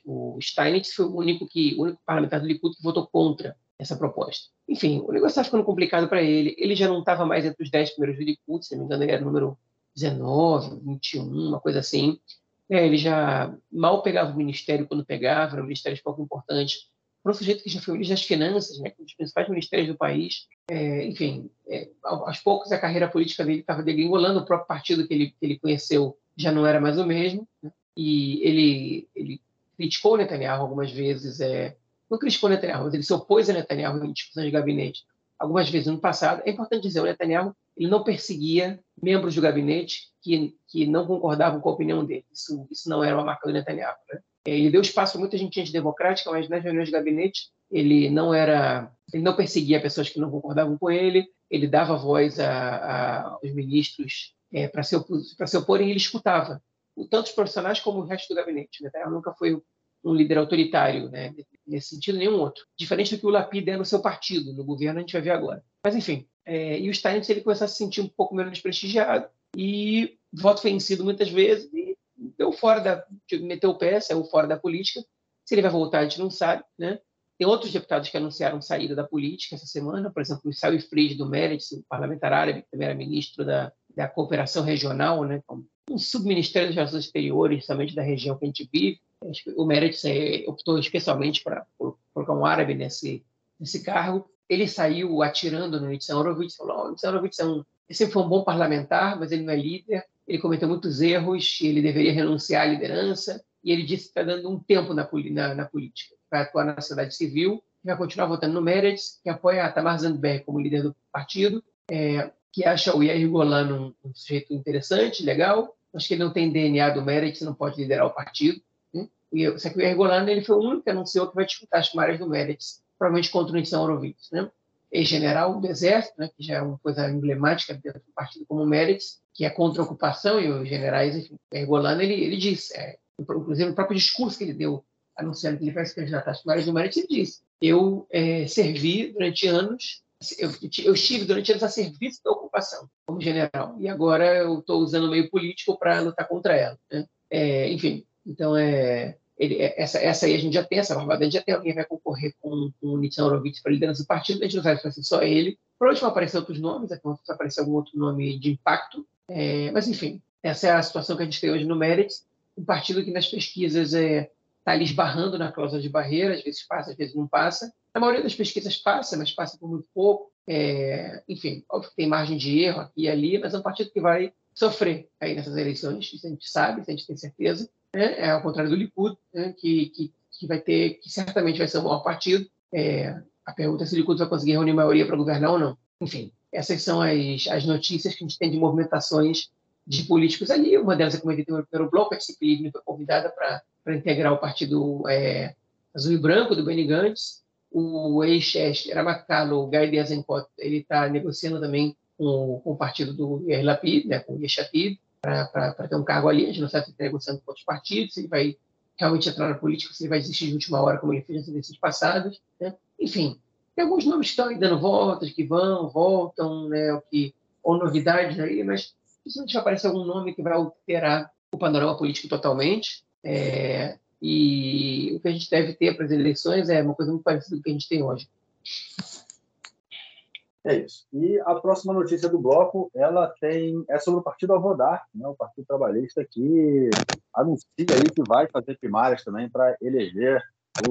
o Steinitz foi o único, que, o único parlamentar do Likud que votou contra essa proposta. Enfim, o negócio está ficando complicado para ele. Ele já não estava mais entre os 10 primeiros do Likud, se não me engano, ele era o número 19, 21, uma coisa assim. É, ele já mal pegava o ministério quando pegava, eram ministérios pouco importantes para um sujeito que já foi ministro das Finanças, né, um dos principais ministérios do país. É, enfim, é, aos poucos a carreira política dele estava degringolando, o próprio partido que ele, que ele conheceu já não era mais o mesmo, né, e ele, ele criticou Netanyahu algumas vezes, é, não criticou Netanyahu, mas ele se opôs a Netanyahu em discussões de gabinete algumas vezes no passado. É importante dizer, o Netanyahu ele não perseguia membros do gabinete que, que não concordavam com a opinião dele. Isso, isso não era uma marca do Netanyahu. Né? Ele deu espaço a muita gente antidemocrática, mas nas reuniões de gabinete ele não era, ele não perseguia pessoas que não concordavam com ele, ele dava voz a, a, aos ministros é, para se, oporem e ele escutava, tanto os profissionais como o resto do gabinete. Ele nunca foi um líder autoritário, né? nesse sentido nenhum outro. Diferente do que o Lapid é no seu partido, no governo, a gente vai ver agora. Mas, enfim, é, e o Steinitz ele começou a se sentir um pouco menos prestigiado e voto vencido muitas vezes e deu fora da, meteu o pé, saiu fora da política. Se ele vai voltar, a gente não sabe, né? Tem outros deputados que anunciaram saída da política essa semana, por exemplo, o Sawi Fried do Meretz, o parlamentar árabe, que também era ministro da, da cooperação regional, né? Um subministério das relações exteriores, somente da região que a gente vive. O Meretz é, optou especialmente por colocar um árabe nesse, nesse cargo. Ele saiu atirando no Nitzan Horowitz, falou: oh, Nitzan Horowitz é um, ele sempre foi um bom parlamentar, mas ele não é líder, ele cometeu muitos erros, ele deveria renunciar à liderança, e ele disse que está dando um tempo na, na, na política, para atuar na sociedade civil, vai continuar votando no Meretz, que apoia a Tamar Zandberg como líder do partido, é, que acha o Yair Golan um, um, sujeito interessante, legal, mas que ele não tem DNA do Meretz, não pode liderar o partido. Né? E, só que o Yair Golan ele foi o único que anunciou que vai disputar as primárias do Meretz, provavelmente contra o Nissan Horowitz. Né? Ex-general do Exército, né, que já é uma coisa emblemática dentro do partido como Meretz, que é contra a ocupação, e os generais, enfim, o Yair Golan, ele, ele disse, é, inclusive no próprio discurso que ele deu anunciando que ele vai se candidatar primárias do Meretz, ele disse, eu é, servi durante anos eu, eu, estive durante anos a serviço da ocupação como general e agora eu estou usando o meio político para lutar contra ela. Né? É, enfim, então é, ele, é, essa, essa aí a gente já tem, essa barbada, a gente já tem alguém que vai concorrer com, com o Nitsan Horowitz para liderança do partido, a gente não sabe se vai ser só ele. Provavelmente vão aparecer outros nomes, é vai aparecer algum outro nome de impacto, é, mas enfim, essa é a situação que a gente tem hoje no Merit, um partido que nas pesquisas é, está ali esbarrando na cláusula de barreira, às vezes passa, às vezes não passa. A maioria das pesquisas passa, mas passa por muito pouco. É, enfim, óbvio que tem margem de erro aqui e ali, mas é um partido que vai sofrer aí nessas eleições, isso a gente sabe, isso a gente tem certeza. Né? É ao contrário do Likud, né? que, que, que, vai ter, que certamente vai ser o maior partido. É, a pergunta é se o Likud vai conseguir reunir maioria para governar ou não. Enfim, essas são as, as notícias que a gente tem de movimentações de políticos ali. Uma delas é como ele tem o primeiro bloco, a Ciclismo foi convidada para integrar o partido é, azul e branco do Benny Gantz. O ex Ramakalo, Guy Diazenkot, ele está negociando também com, com, o partido do Yair Lapid, né, com o Yeshatid, para ter um cargo ali. A gente não sabe se está negociando com outros partidos, se ele vai realmente entrar na política, se ele vai desistir de última hora, como ele fez nas eleições passadas. Né? Enfim, tem alguns nomes que estão aí dando voltas, que vão, voltam, né, o que, ou novidades aí, mas dificilmente vai aparecer algum nome que vai alterar o panorama político totalmente. É, e o que a gente deve ter para as eleições é uma coisa muito parecida com o que a gente tem hoje. É isso. E a próxima notícia do bloco, ela tem é sobre o Partido Avodar, né, o Partido Trabalhista que anuncia aí que vai fazer primárias também para eleger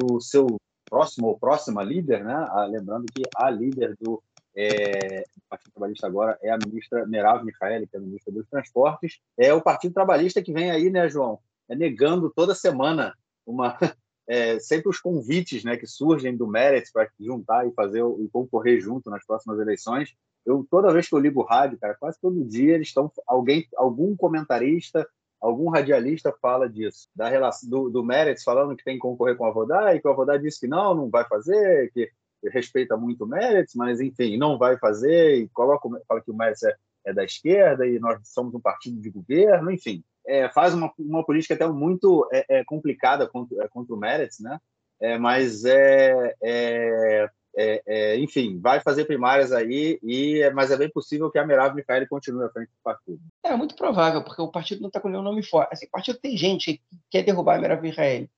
o seu próximo ou próxima líder, né? Ah, lembrando que a líder do, é, Partido Trabalhista agora é a ministra Merav Michaeli, que é a ministra dos Transportes. É o Partido Trabalhista que vem aí, né, João? é negando toda semana uma é, sempre os convites né, que surgem do Merit para juntar e fazer e concorrer junto nas próximas eleições. Eu toda vez que eu ligo o rádio, cara, quase todo dia eles estão alguém, algum comentarista, algum radialista fala disso, da relação do, do falando que tem que concorrer com a Vodai, que o Vodai disse que não, não vai fazer, que respeita muito o Merit, mas enfim, não vai fazer e coloca fala que o Merit é, é da esquerda e nós somos um partido de governo, enfim é, faz uma, uma política até muito é, é, complicada contra, é, contra o Meretz, né? É, mas é, enfim, vai fazer primárias aí, e, mas é bem possível que a Merav Mikhaeli continue à frente do partido. É muito provável, porque o partido não está com nenhum nome forte. Assim, o partido tem gente que quer derrubar a Merav Mikhaeli,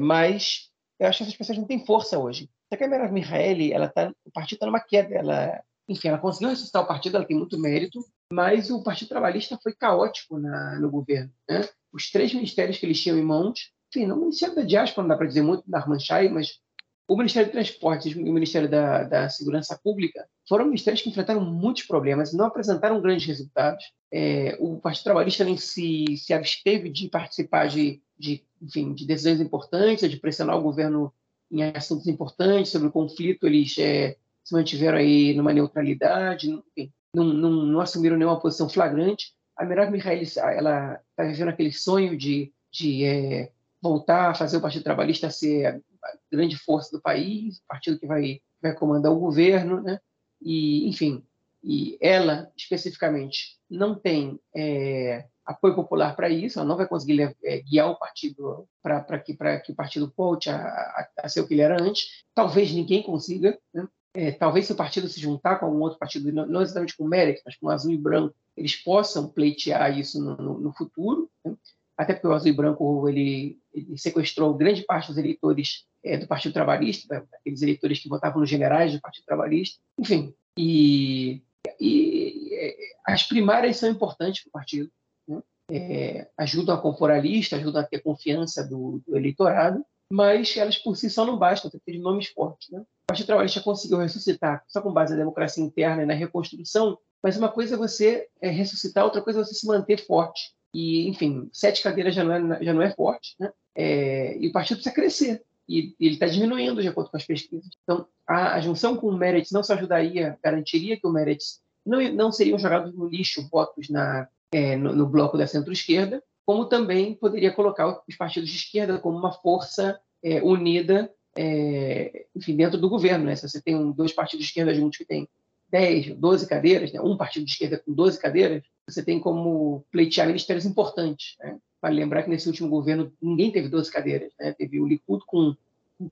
mas eu acho que essas pessoas não têm força hoje. Só que a Merav Mikhaeli, ela tá, o partido está numa queda, ela enfim, ela conseguiu ressuscitar o partido, ela tem muito mérito, mas o Partido Trabalhista foi caótico na, no governo. Né? Os três ministérios que eles tinham em mãos, enfim, no Ministério da Diáspora não dá para dizer muito da Armanchai, mas o Ministério de Transportes e o Ministério da, da, Segurança Pública foram ministérios que enfrentaram muitos problemas, não apresentaram grandes resultados. É, o Partido Trabalhista nem se, se absteve de participar de, de, enfim, de decisões importantes, de pressionar o governo em assuntos importantes sobre o conflito. Eles é, se mantiveram aí numa neutralidade, enfim, não, não, não assumiram nenhuma posição flagrante. A Merav Mihaeli ela está vivendo aquele sonho de, de é, voltar a fazer o Partido Trabalhista ser a grande força do país, o partido que vai, vai comandar o governo, né? E, enfim, e ela especificamente não tem é, apoio popular para isso, ela não vai conseguir é, guiar o partido para que, que o partido volte a, a, a, ser o que ele era antes. Talvez ninguém consiga, né? É, talvez se o partido se juntar com algum outro partido, não, exatamente com o Merrick, mas com o Azul e Branco, eles possam pleitear isso no, no, no futuro, né? até porque o Azul e Branco ele, ele sequestrou grande parte dos eleitores é, do Partido Trabalhista, né? aqueles eleitores que votavam nos generais do Partido Trabalhista, enfim, e, e é, as primárias são importantes para o partido, né? é, ajudam a compor a lista, ajudam a ter confiança do, do eleitorado, mas elas por si só não bastam, tem que ter nomes fortes. Né? O Partido Trabalhista conseguiu ressuscitar, só com base na democracia interna e na reconstrução, mas uma coisa é você é, ressuscitar, outra coisa é você se manter forte. E, enfim, sete cadeiras já não é, já não é forte, né? É, e o partido precisa crescer. E ele está diminuindo de acordo com as pesquisas. Então, a, a junção com o Meretz não só ajudaria, garantiria que o Meretz não, não seriam jogados no lixo votos na, é, no, no, bloco da centro-esquerda, como também poderia colocar os partidos de esquerda como uma força é, unida, é, enfim, dentro do governo. Né? Se você tem um, dois partidos de esquerda juntos que têm 10, 12 cadeiras, né? um partido de esquerda com 12 cadeiras, você tem como pleitear ministérios importantes. Né? Vale lembrar que nesse último governo ninguém teve 12 cadeiras. Né? Teve o Likud com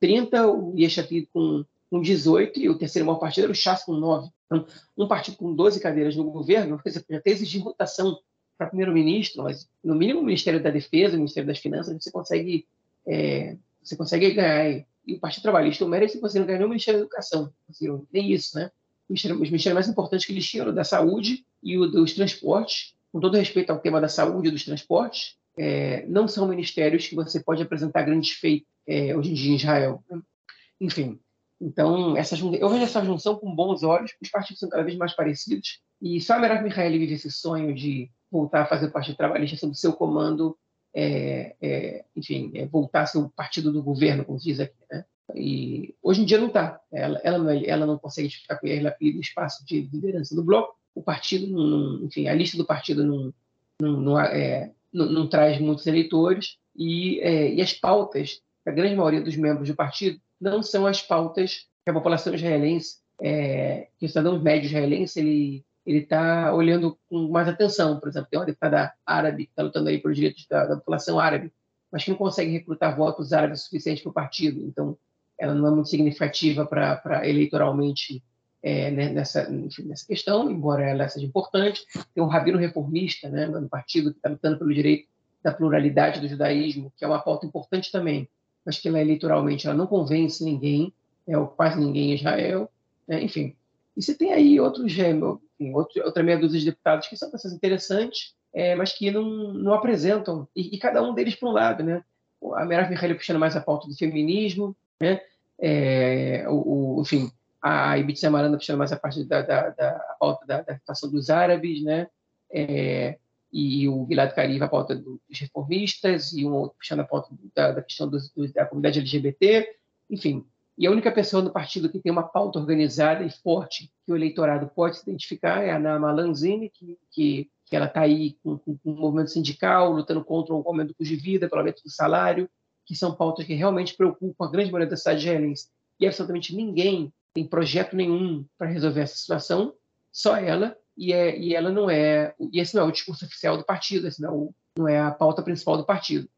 30, o Yeshatid com, com 18 e o terceiro maior partido era o Chas com 9. Então, um partido com 12 cadeiras no governo, você já tem exigir votação para primeiro-ministro, mas no mínimo o Ministério da Defesa, o Ministério das Finanças, você consegue, é, você consegue ganhar. E o Partido Trabalhista, o mérito você não ganhou o Ministério da Educação. Assim, nem isso, né? Os ministérios mais importantes que eles tinham o da saúde e o dos transportes, com todo respeito ao tema da saúde e dos transportes, é, não são ministérios que você pode apresentar grandes feitos é, hoje em dia em Israel. Enfim, então essa, eu vejo essa junção com bons olhos, os partidos são cada vez mais parecidos, e só a Merav Mihaeli vive esse sonho de voltar a fazer o Partido Trabalhista sob seu comando, é, é, enfim, é, voltar a ser o partido do governo, como se diz aqui. Né? E hoje em dia não está. Ela, ela, não, é, ela não consegue ficar com Yair Lapid no espaço de liderança do bloco. O partido, não, enfim, a lista do partido não, não, não, é, não, não traz muitos eleitores e, é, e as pautas, a grande maioria dos membros do partido, não são as pautas que a população israelense, é, que o cidadão médio israelense, ele ele está olhando com mais atenção. Por exemplo, tem uma deputada árabe que está lutando aí pelos direitos da, da, população árabe, mas que não consegue recrutar votos árabes suficientes para o partido. Então, ela não é muito significativa para eleitoralmente é, né, nessa, enfim, nessa questão, embora ela seja importante. Tem um rabino reformista né, no partido que está lutando pelo direito da pluralidade do judaísmo, que é uma pauta importante também, mas que ela eleitoralmente ela não convence ninguém, é, ou quase ninguém em Israel. Né, enfim, e você tem aí outros, enfim, outro, outra meia dúzia de deputados que são pessoas interessantes, é, mas que não, não apresentam, e, e, cada um deles para um lado. Né? A Merav Mihaly puxando mais a pauta do feminismo, né? É, o, o, enfim, a Ibit Samaranda puxando mais a parte da, da, da a pauta da, da situação dos árabes, né? É, e o Gilad Karib a pauta dos reformistas, e um outro puxando a pauta da, da questão dos, da comunidade LGBT, enfim, e a única pessoa no partido que tem uma pauta organizada e forte que o eleitorado pode se identificar é a Nama Lanzini, que, que, que ela está aí com, com, com, o movimento sindical, lutando contra o aumento do custo de vida, pelo aumento do salário, que são pautas que realmente preocupam a grande maioria da cidade israelense. E absolutamente ninguém tem projeto nenhum para resolver essa situação, só ela, e, é, e ela não é. E esse não é o discurso oficial do partido, esse não, não é a pauta principal do partido.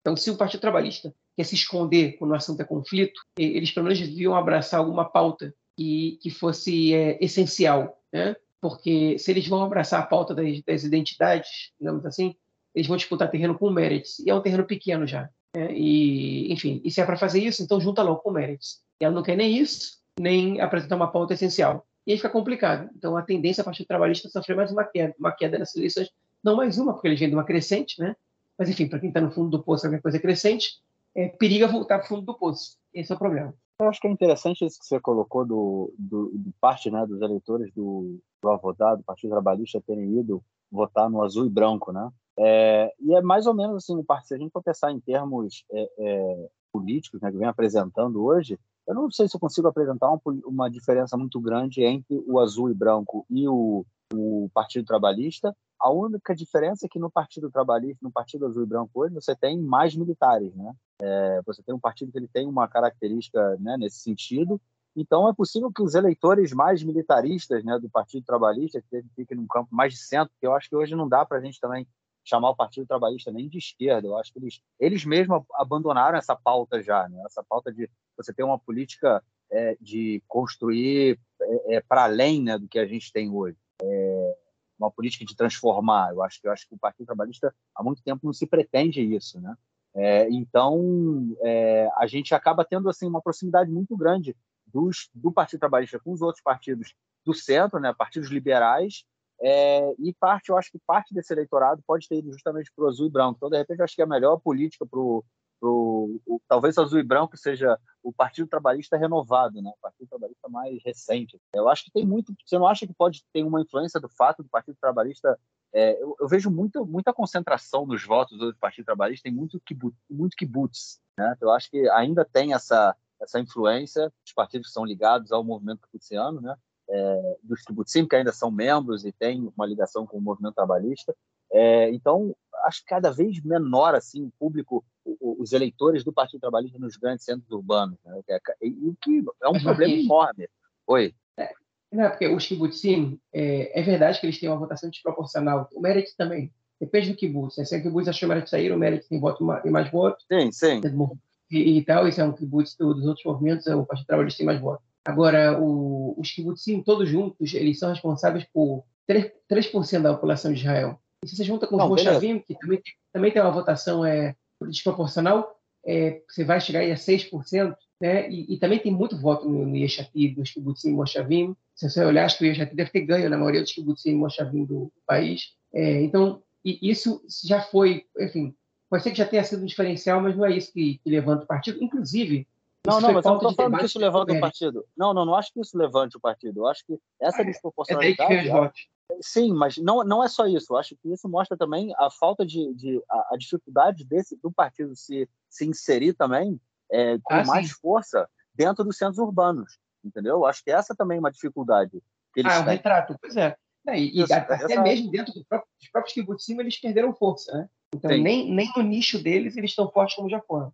Então, se o Partido Trabalhista quer se esconder quando o assunto é conflito, eles pelo menos deviam abraçar alguma pauta que, que fosse é, essencial, né? Porque se eles vão abraçar a pauta das, das, identidades, digamos assim, eles vão disputar terreno com o Meretz, e é um terreno pequeno já. Né? E, enfim, e se é para fazer isso, então junta logo com o Meretz. E ela não quer nem isso, nem apresentar uma pauta essencial. E aí fica complicado. Então, a tendência a Partido Trabalhista é sofrer mais uma queda, uma queda nessas eleições, não mais uma, porque vêm de uma crescente, né? Mas, enfim, para quem está no fundo do poço, alguma coisa crescente, é, periga voltar para o fundo do poço. Esse é o problema. Eu acho que é interessante isso que você colocou do, do, do parte né, dos eleitores do, do Avodá, do Partido Trabalhista, terem ido votar no azul e branco, né? É, e é mais ou menos assim, se a gente for pensar em termos é, é, políticos, né, que vem apresentando hoje, eu não sei se eu consigo apresentar uma, uma diferença muito grande entre o azul e branco e o, o Partido Trabalhista, a única diferença é que no Partido Trabalhista, no Partido Azul e Branco hoje, você tem mais militares, né? É, você tem um partido que ele tem uma característica né, nesse sentido. Então é possível que os eleitores mais militaristas, né, do Partido Trabalhista, que fiquem num campo mais de centro, que eu acho que hoje não dá para a gente também chamar o Partido Trabalhista nem de esquerda. Eu acho que eles, eles mesmos abandonaram essa pauta já, né? Essa pauta de você ter uma política é, de construir é, é para além né, do que a gente tem hoje. É, uma política de transformar. Eu acho que eu acho que o Partido Trabalhista há muito tempo não se pretende isso, né? É, então é, a gente acaba tendo assim uma proximidade muito grande dos, do Partido Trabalhista com os outros partidos do centro, né? Partidos liberais é, e parte, eu acho que parte desse eleitorado pode ter ido justamente para o azul e branco. Então, de repente, eu acho que a melhor política para o pro, o, talvez azul e branco seja o Partido Trabalhista renovado, né? O Partido Trabalhista mais recente. Eu acho que tem muito. Você não acha que pode ter uma influência do fato do Partido Trabalhista? É, eu, eu, vejo muito, muita concentração nos votos do Partido Trabalhista, tem muito kibbutz, muito né? Eu acho que ainda tem essa essa influência dos partidos que são ligados ao movimento kibutziano, né? É, dos kibbutzim que ainda são membros e têm uma ligação com o movimento trabalhista. É, então, acho cada vez menor assim o público, os eleitores do Partido Trabalhista nos grandes centros urbanos, né? o que é um problema enorme. Oi. É, não, porque os kibbutzim, é, é, verdade que eles têm uma votação desproporcional. O Meretz também. Depende do kibbutz. Né? Se o kibbutz achou o Meretz sair, o Meretz tem, voto, tem mais votos. Sim, sim. E, e tal, esse é um kibbutz dos outros movimentos, o Partido Trabalhista tem mais votos. Agora, o, os kibbutzim, todos juntos, eles são responsáveis por 3%, 3 da população de Israel. E se você junta com os Moshavim, que também, também tem uma votação é, desproporcional, é, você vai chegar aí a 6%, né? E, e também tem muito voto no, no Yeshati, dos kibbutzim Moshavim. Se você olhar, acho que o Yeshati deve ter ganho na maioria dos kibbutzim Moshavim do país. É, então, isso já foi, enfim, pode ser que já tenha sido um diferencial, mas não é isso que, que levanta o partido. Inclusive, não, não, mas eu não estou falando que isso levanta o partido. Não, não, não acho que isso levante o partido. Eu acho que essa desproporcionalidade. É daí que vem Sim, mas não, não é só isso. Eu acho que isso mostra também a falta de, de a, a dificuldade desse do partido se, se inserir também é, com ah, mais sim. força dentro dos centros urbanos, entendeu? Eu acho que essa também é uma dificuldade que eles ah, é têm. retrato, pois é. é e, isso, até essa... mesmo dentro do próprio, dos próprios kibbutzim eles perderam força, né? Então nem, nem no nicho deles eles estão fortes como já foram.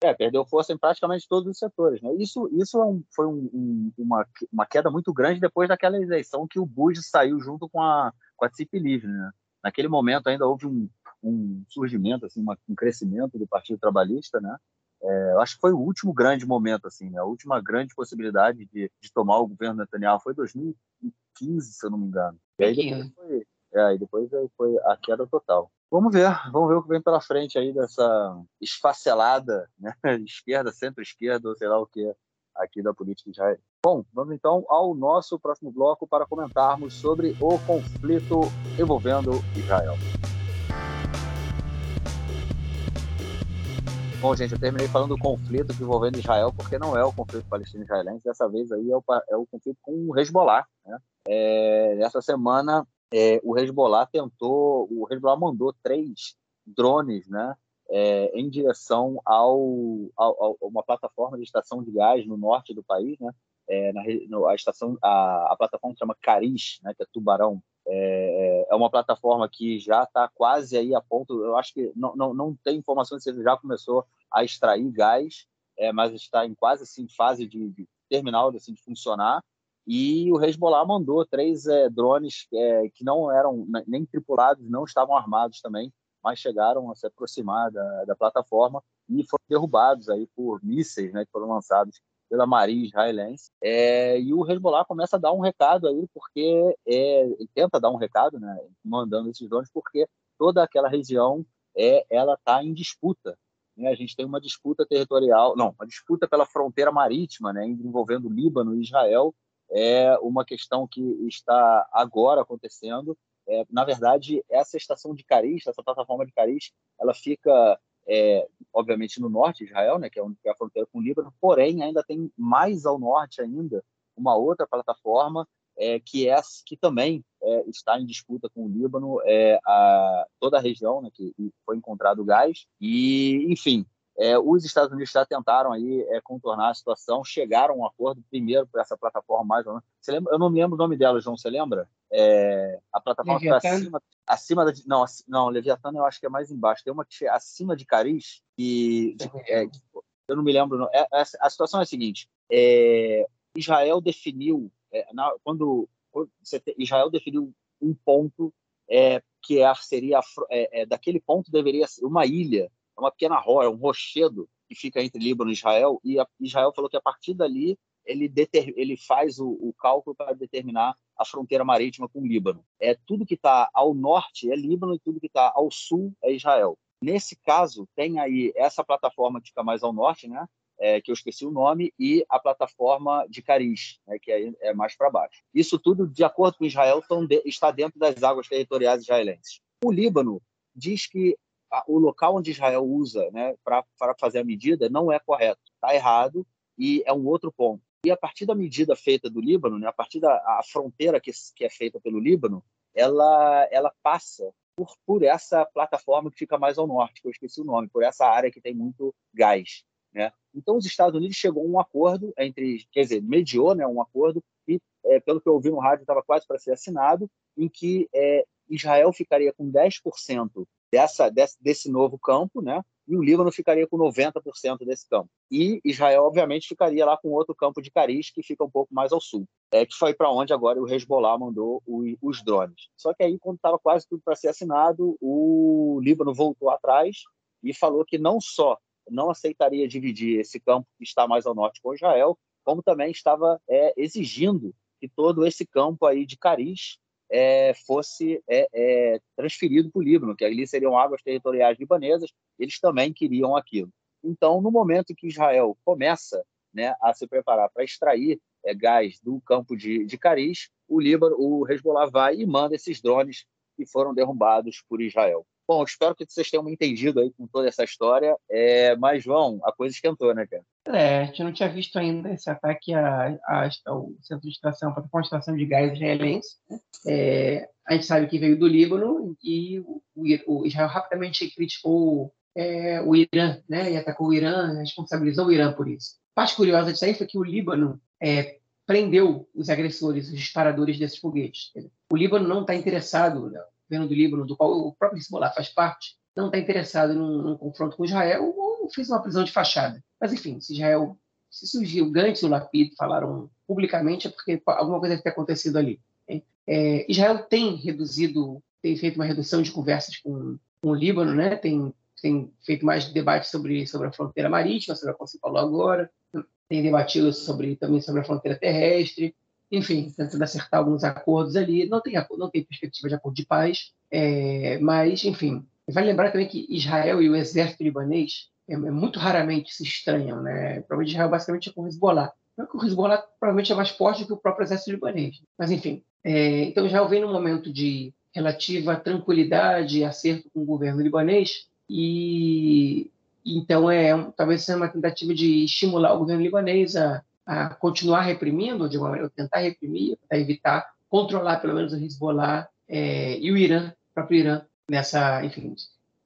É, perdeu força em praticamente todos os setores. Né? Isso, isso é um, foi um, um, uma, uma queda muito grande depois daquela eleição que o Bush saiu junto com a, com a Cip Livre. Né? Naquele momento ainda houve um, um surgimento, assim, uma, um crescimento do Partido Trabalhista. Né? É, eu acho que foi o último grande momento, assim, né? a última grande possibilidade de, de tomar o governo Netanyahu foi 2015, se eu não me engano. E aí depois foi, é, depois foi a queda total. Vamos ver, vamos ver o que vem pela frente aí dessa esfacelada né? esquerda, centro-esquerda, ou sei lá o que, aqui da política de Israel. Bom, vamos então ao nosso próximo bloco para comentarmos sobre o conflito envolvendo Israel. Bom, gente, eu terminei falando do conflito envolvendo Israel, porque não é o conflito palestino-israelense, dessa vez aí é o, é o conflito com o Hezbollah. Né? É, essa semana é, o Hezbollah tentou, o Hezbollah mandou três drones, né, é, em direção ao, ao, a uma plataforma de estação de gás no norte do país, né, é, na, no, a estação, a, a plataforma chama Caris, né, que é Tubarão. É, é uma plataforma que já está quase aí a ponto. Eu acho que não, não, não tem informação se ele já começou a extrair gás, é, mas está em quase assim fase de, de terminal assim, de funcionar e o Hezbollah mandou três é, drones é, que não eram nem tripulados, não estavam armados também, mas chegaram a se aproximar da, da plataforma e foram derrubados aí por mísseis né, que foram lançados pela marinha israelense. É, e o Hezbollah começa a dar um recado aí, porque é, tenta dar um recado, né, mandando esses drones, porque toda aquela região é, ela está em disputa. Né? A gente tem uma disputa territorial, não, uma disputa pela fronteira marítima, né, envolvendo Líbano e Israel, é uma questão que está agora acontecendo. É, na verdade, essa estação de Caris, essa plataforma de Caris, ela fica, é, obviamente, no norte de Israel, né, que é a fronteira com o Líbano, porém, ainda tem mais ao norte ainda uma outra plataforma é, que, é, que também é, está em disputa com o Líbano, é, a, toda a região né, que foi encontrado gás. E, enfim, é, os Estados Unidos já tentaram aí é, contornar a situação, chegaram a um acordo primeiro para essa plataforma mais ou menos. Você lembra? Eu não me lembro o nome dela, João. Você lembra? É, a plataforma que acima, acima da, não, não, Leviatã eu acho que é mais embaixo. Tem uma que é acima de Caris e é, eu não me lembro. Não. É, é, a situação é a seguinte: Israel definiu na, quando, quando te, Israel definiu um ponto que seria daquele ponto deveria ser uma ilha é uma pequena rocha, é um rochedo que fica entre Líbano e Israel, e Israel falou que a partir dali ele, deter, ele faz o, o cálculo para determinar a fronteira marítima com o Líbano. É tudo que está ao norte é Líbano e tudo que está ao sul é Israel. Nesse caso, tem aí essa plataforma que fica mais ao norte, né? É, que eu esqueci o nome, e a plataforma de Caris, né, que é, é mais para baixo. Isso tudo, de acordo com Israel, de, está dentro das águas territoriais israelenses. O Líbano diz que o local onde Israel usa né, para fazer a medida não é correto, está errado e é um outro ponto. E a partir da medida feita do Líbano, né, a partir da a fronteira que, que é feita pelo Líbano, ela, ela passa por, por essa plataforma que fica mais ao norte, que eu esqueci o nome, por essa área que tem muito gás. Né? Então, os Estados Unidos chegou a um acordo entre, quer dizer, mediou né, um acordo e, é, pelo que eu ouvi no rádio, estava quase para ser assinado, em que é, Israel ficaria com 10% dessa, desse, desse novo campo, né? e o Líbano ficaria com 90% desse campo. E Israel, obviamente, ficaria lá com outro campo de Cariz, que fica um pouco mais ao sul, é que foi para onde agora o Hezbollah mandou os, os drones. Só que aí, quando estava quase tudo para ser assinado, o Líbano voltou atrás e falou que não só não aceitaria dividir esse campo que está mais ao norte com Israel, como também estava é, exigindo que todo esse campo aí de Cariz é, fosse é, é, transferido para o Líbano, que ali seriam águas territoriais libanesas, eles também queriam aquilo. Então, no momento que Israel começa né, a se preparar para extrair é, gás do campo de, de Cariz, o Líbano, o Hezbollah vai e manda esses drones que foram derrubados por Israel. Bom, espero que vocês tenham entendido aí com toda essa história. É, mas, João, a coisa esquentou, né, cara? É, a gente não tinha visto ainda esse ataque ao centro de extração, para a extração de gás israelense. Né? É, a gente sabe que veio do Líbano e o, o Israel rapidamente criticou é, o Irã, né? E atacou o Irã, responsabilizou o Irã por isso. A parte curiosa disso aí foi que o Líbano é, prendeu os agressores, os disparadores desses foguetes. O Líbano não está interessado governo do Líbano, do qual o próprio Hezbollah faz parte, não está interessado num, num, confronto com Israel ou fez uma prisão de fachada. Mas, enfim, se Israel, se surgiu Gantz e o Lapid falaram publicamente, é porque alguma coisa deve ter acontecido ali. É, Israel tem reduzido, tem feito uma redução de conversas com, com o Líbano, né? tem, tem feito mais debates sobre, sobre a fronteira marítima, sobre a que você falou agora, tem debatido sobre, também sobre a fronteira terrestre, enfim, tentando acertar alguns acordos ali. Não tem, não tem perspectiva de acordo de paz, é, mas, enfim. Vale lembrar também que Israel e o exército libanês é, é muito raramente se estranham. Né? Provavelmente Israel basicamente é com o Hezbollah. Não é que o Hezbollah provavelmente é mais forte que o próprio exército libanês. Mas, enfim. É, então, Israel vem num momento de relativa tranquilidade e acerto com o governo libanês e então é talvez seja uma tentativa de estimular o governo libanês a a continuar reprimindo, de uma maneira, tentar reprimir, para evitar, controlar pelo menos o Hezbollah é, e o Irã, o próprio Irã, nessa, enfim,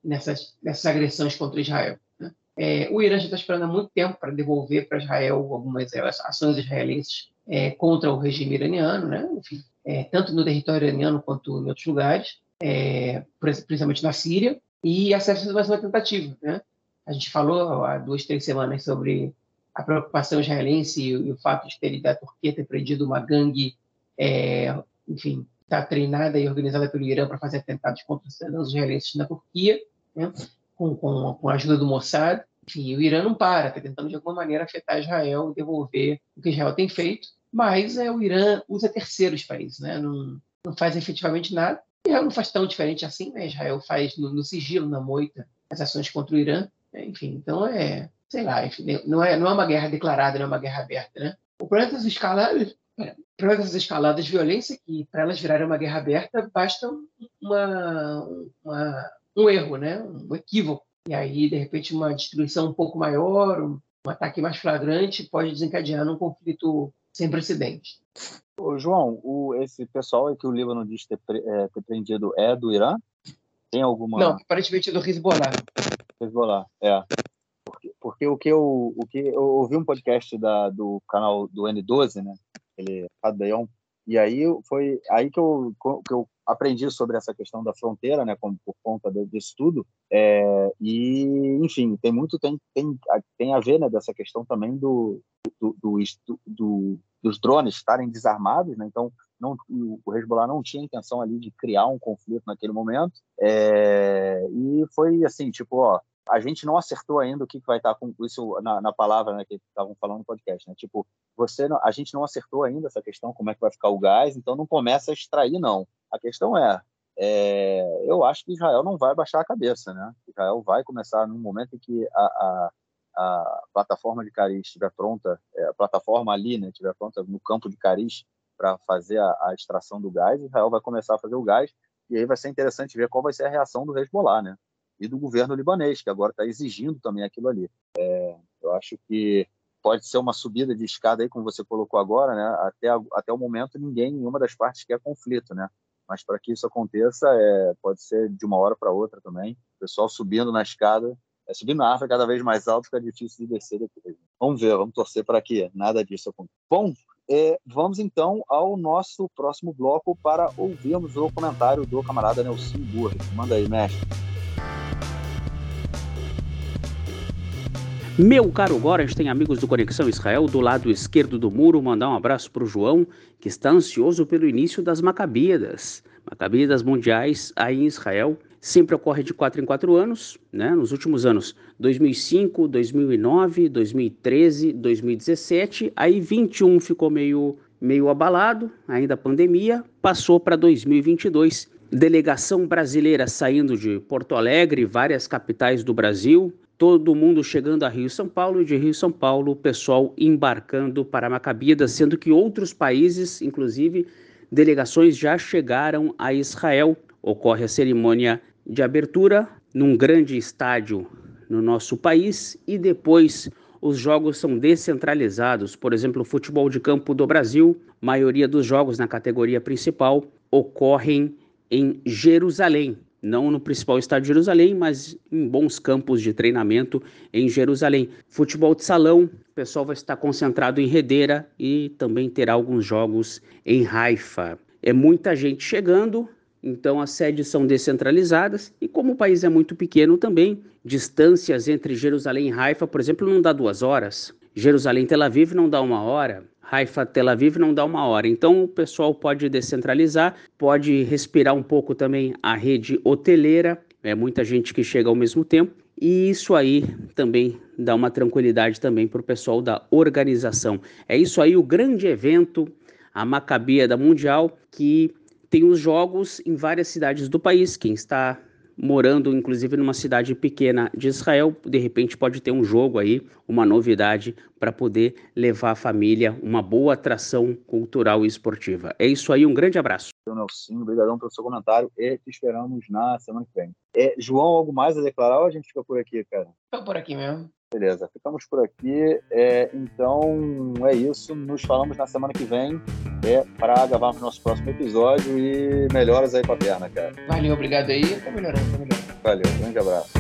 nessas, nessas agressões contra Israel. Né? É, o Irã já está esperando há muito tempo para devolver para Israel algumas ações israelenses é, contra o regime iraniano, né? enfim, é, tanto no território iraniano quanto em outros lugares, é, principalmente na Síria, e essa é mais uma tentativa. Né? A gente falou há duas, três semanas sobre a preocupação israelense e, o fato de ter da Turquia ter prendido uma gangue, é, enfim, está treinada e organizada pelo Irã para fazer atentados contra os cidadãos israelenses na Turquia, né, com, com, com, a ajuda do Mossad. Enfim, o Irã não para, está tentando de alguma maneira afetar Israel e devolver o que Israel tem feito, mas é, o Irã usa terceiros países, né, não, não faz efetivamente nada. Israel não faz tão diferente assim, né? Israel faz no, no sigilo, na moita, as ações contra o Irã. Né? Enfim, então é sei lá, não é, não é uma guerra declarada, não é uma guerra aberta, né? O problema das escaladas, é, o problema dessas escaladas de violência, que para elas virarem uma guerra aberta, basta uma, uma, um erro, né? um equívoco. E aí, de repente, uma destruição um pouco maior, um, um ataque mais flagrante pode desencadear num conflito sem precedentes. Ô, João, o, esse pessoal que o Líbano diz ter, é, ter prendido é do Irã? Tem alguma. Não, aparentemente é do Hezbollah. Hezbollah, é porque o que eu, o que eu ouvi um podcast da, do canal do N12, né? Ele Radeon, e aí foi aí que eu, que eu aprendi sobre essa questão da fronteira, né? Como, por conta disso tudo. É, e enfim, tem muito tem, tem tem a ver, né? Dessa questão também do, do, do, do dos drones estarem desarmados, né? Então não, o Hezbollah não tinha intenção ali de criar um conflito naquele momento. É, e foi assim, tipo, ó, a gente não acertou ainda o que vai estar com isso na, na palavra né, que estavam falando no podcast, né? Tipo, você, a gente não acertou ainda essa questão, como é que vai ficar o gás, então não começa a extrair, não. A questão é, é eu acho que Israel não vai baixar a cabeça, né? Israel vai começar no momento em que a, a, a plataforma de Cariz estiver pronta, é, a plataforma ali, né, estiver pronta no campo de Cariz para fazer a, a extração do gás, Israel vai começar a fazer o gás, e aí vai ser interessante ver qual vai ser a reação do Hezbollah, né? E do governo libanês, que agora está exigindo também aquilo ali. É, eu acho que pode ser uma subida de escada aí, como você colocou agora, né? Até, até o momento, ninguém, nenhuma das partes quer conflito, né? Mas para que isso aconteça, é, pode ser de uma hora para outra também. O pessoal subindo na escada, é, subindo na árvore cada vez mais alto, fica difícil de descer depois. Vamos ver, vamos torcer para que nada disso aconteça. Bom, é, vamos então ao nosso próximo bloco para ouvirmos o comentário do camarada Nelson Burri. Manda aí, mestre. Meu caro Gorens tem amigos do Conexão Israel do lado esquerdo do muro. Mandar um abraço para o João, que está ansioso pelo início das Macabíadas. Macabíadas mundiais aí em Israel. Sempre ocorre de 4 em 4 anos, né? Nos últimos anos, 2005, 2009, 2013, 2017. Aí 21 ficou meio, meio abalado, ainda a pandemia. Passou para 2022. Delegação brasileira saindo de Porto Alegre, várias capitais do Brasil, todo mundo chegando a Rio São Paulo e de Rio São Paulo o pessoal embarcando para Macabida, sendo que outros países, inclusive delegações, já chegaram a Israel. Ocorre a cerimônia de abertura num grande estádio no nosso país e depois os jogos são descentralizados. Por exemplo, o futebol de campo do Brasil, maioria dos jogos na categoria principal ocorrem em Jerusalém, não no principal estádio de Jerusalém, mas em bons campos de treinamento em Jerusalém. Futebol de salão, o pessoal vai estar concentrado em Redeira e também terá alguns jogos em Haifa. É muita gente chegando, então as sedes são descentralizadas e como o país é muito pequeno também, distâncias entre Jerusalém e Haifa, por exemplo, não dá duas horas. Jerusalém Tel Aviv não dá uma hora. Haifa Tel Aviv não dá uma hora. Então o pessoal pode descentralizar, pode respirar um pouco também a rede hoteleira, é muita gente que chega ao mesmo tempo. E isso aí também dá uma tranquilidade também para o pessoal da organização. É isso aí o grande evento, a Macabia da Mundial, que tem os jogos em várias cidades do país. Quem está morando inclusive numa cidade pequena de Israel, de repente pode ter um jogo aí, uma novidade para poder levar a família uma boa atração cultural e esportiva. É isso aí, um grande abraço. Nelson, obrigadão pelo seu comentário e te esperamos na semana que vem. É, João, algo mais a declarar ou a gente fica por aqui, cara? Fica por aqui mesmo. Beleza, ficamos por aqui. É, então é isso. Nos falamos na semana que vem é, para gravar o nosso próximo episódio e melhoras aí com a perna, cara. Valeu, obrigado aí. Tá melhorando, tá melhorando. Valeu, grande abraço.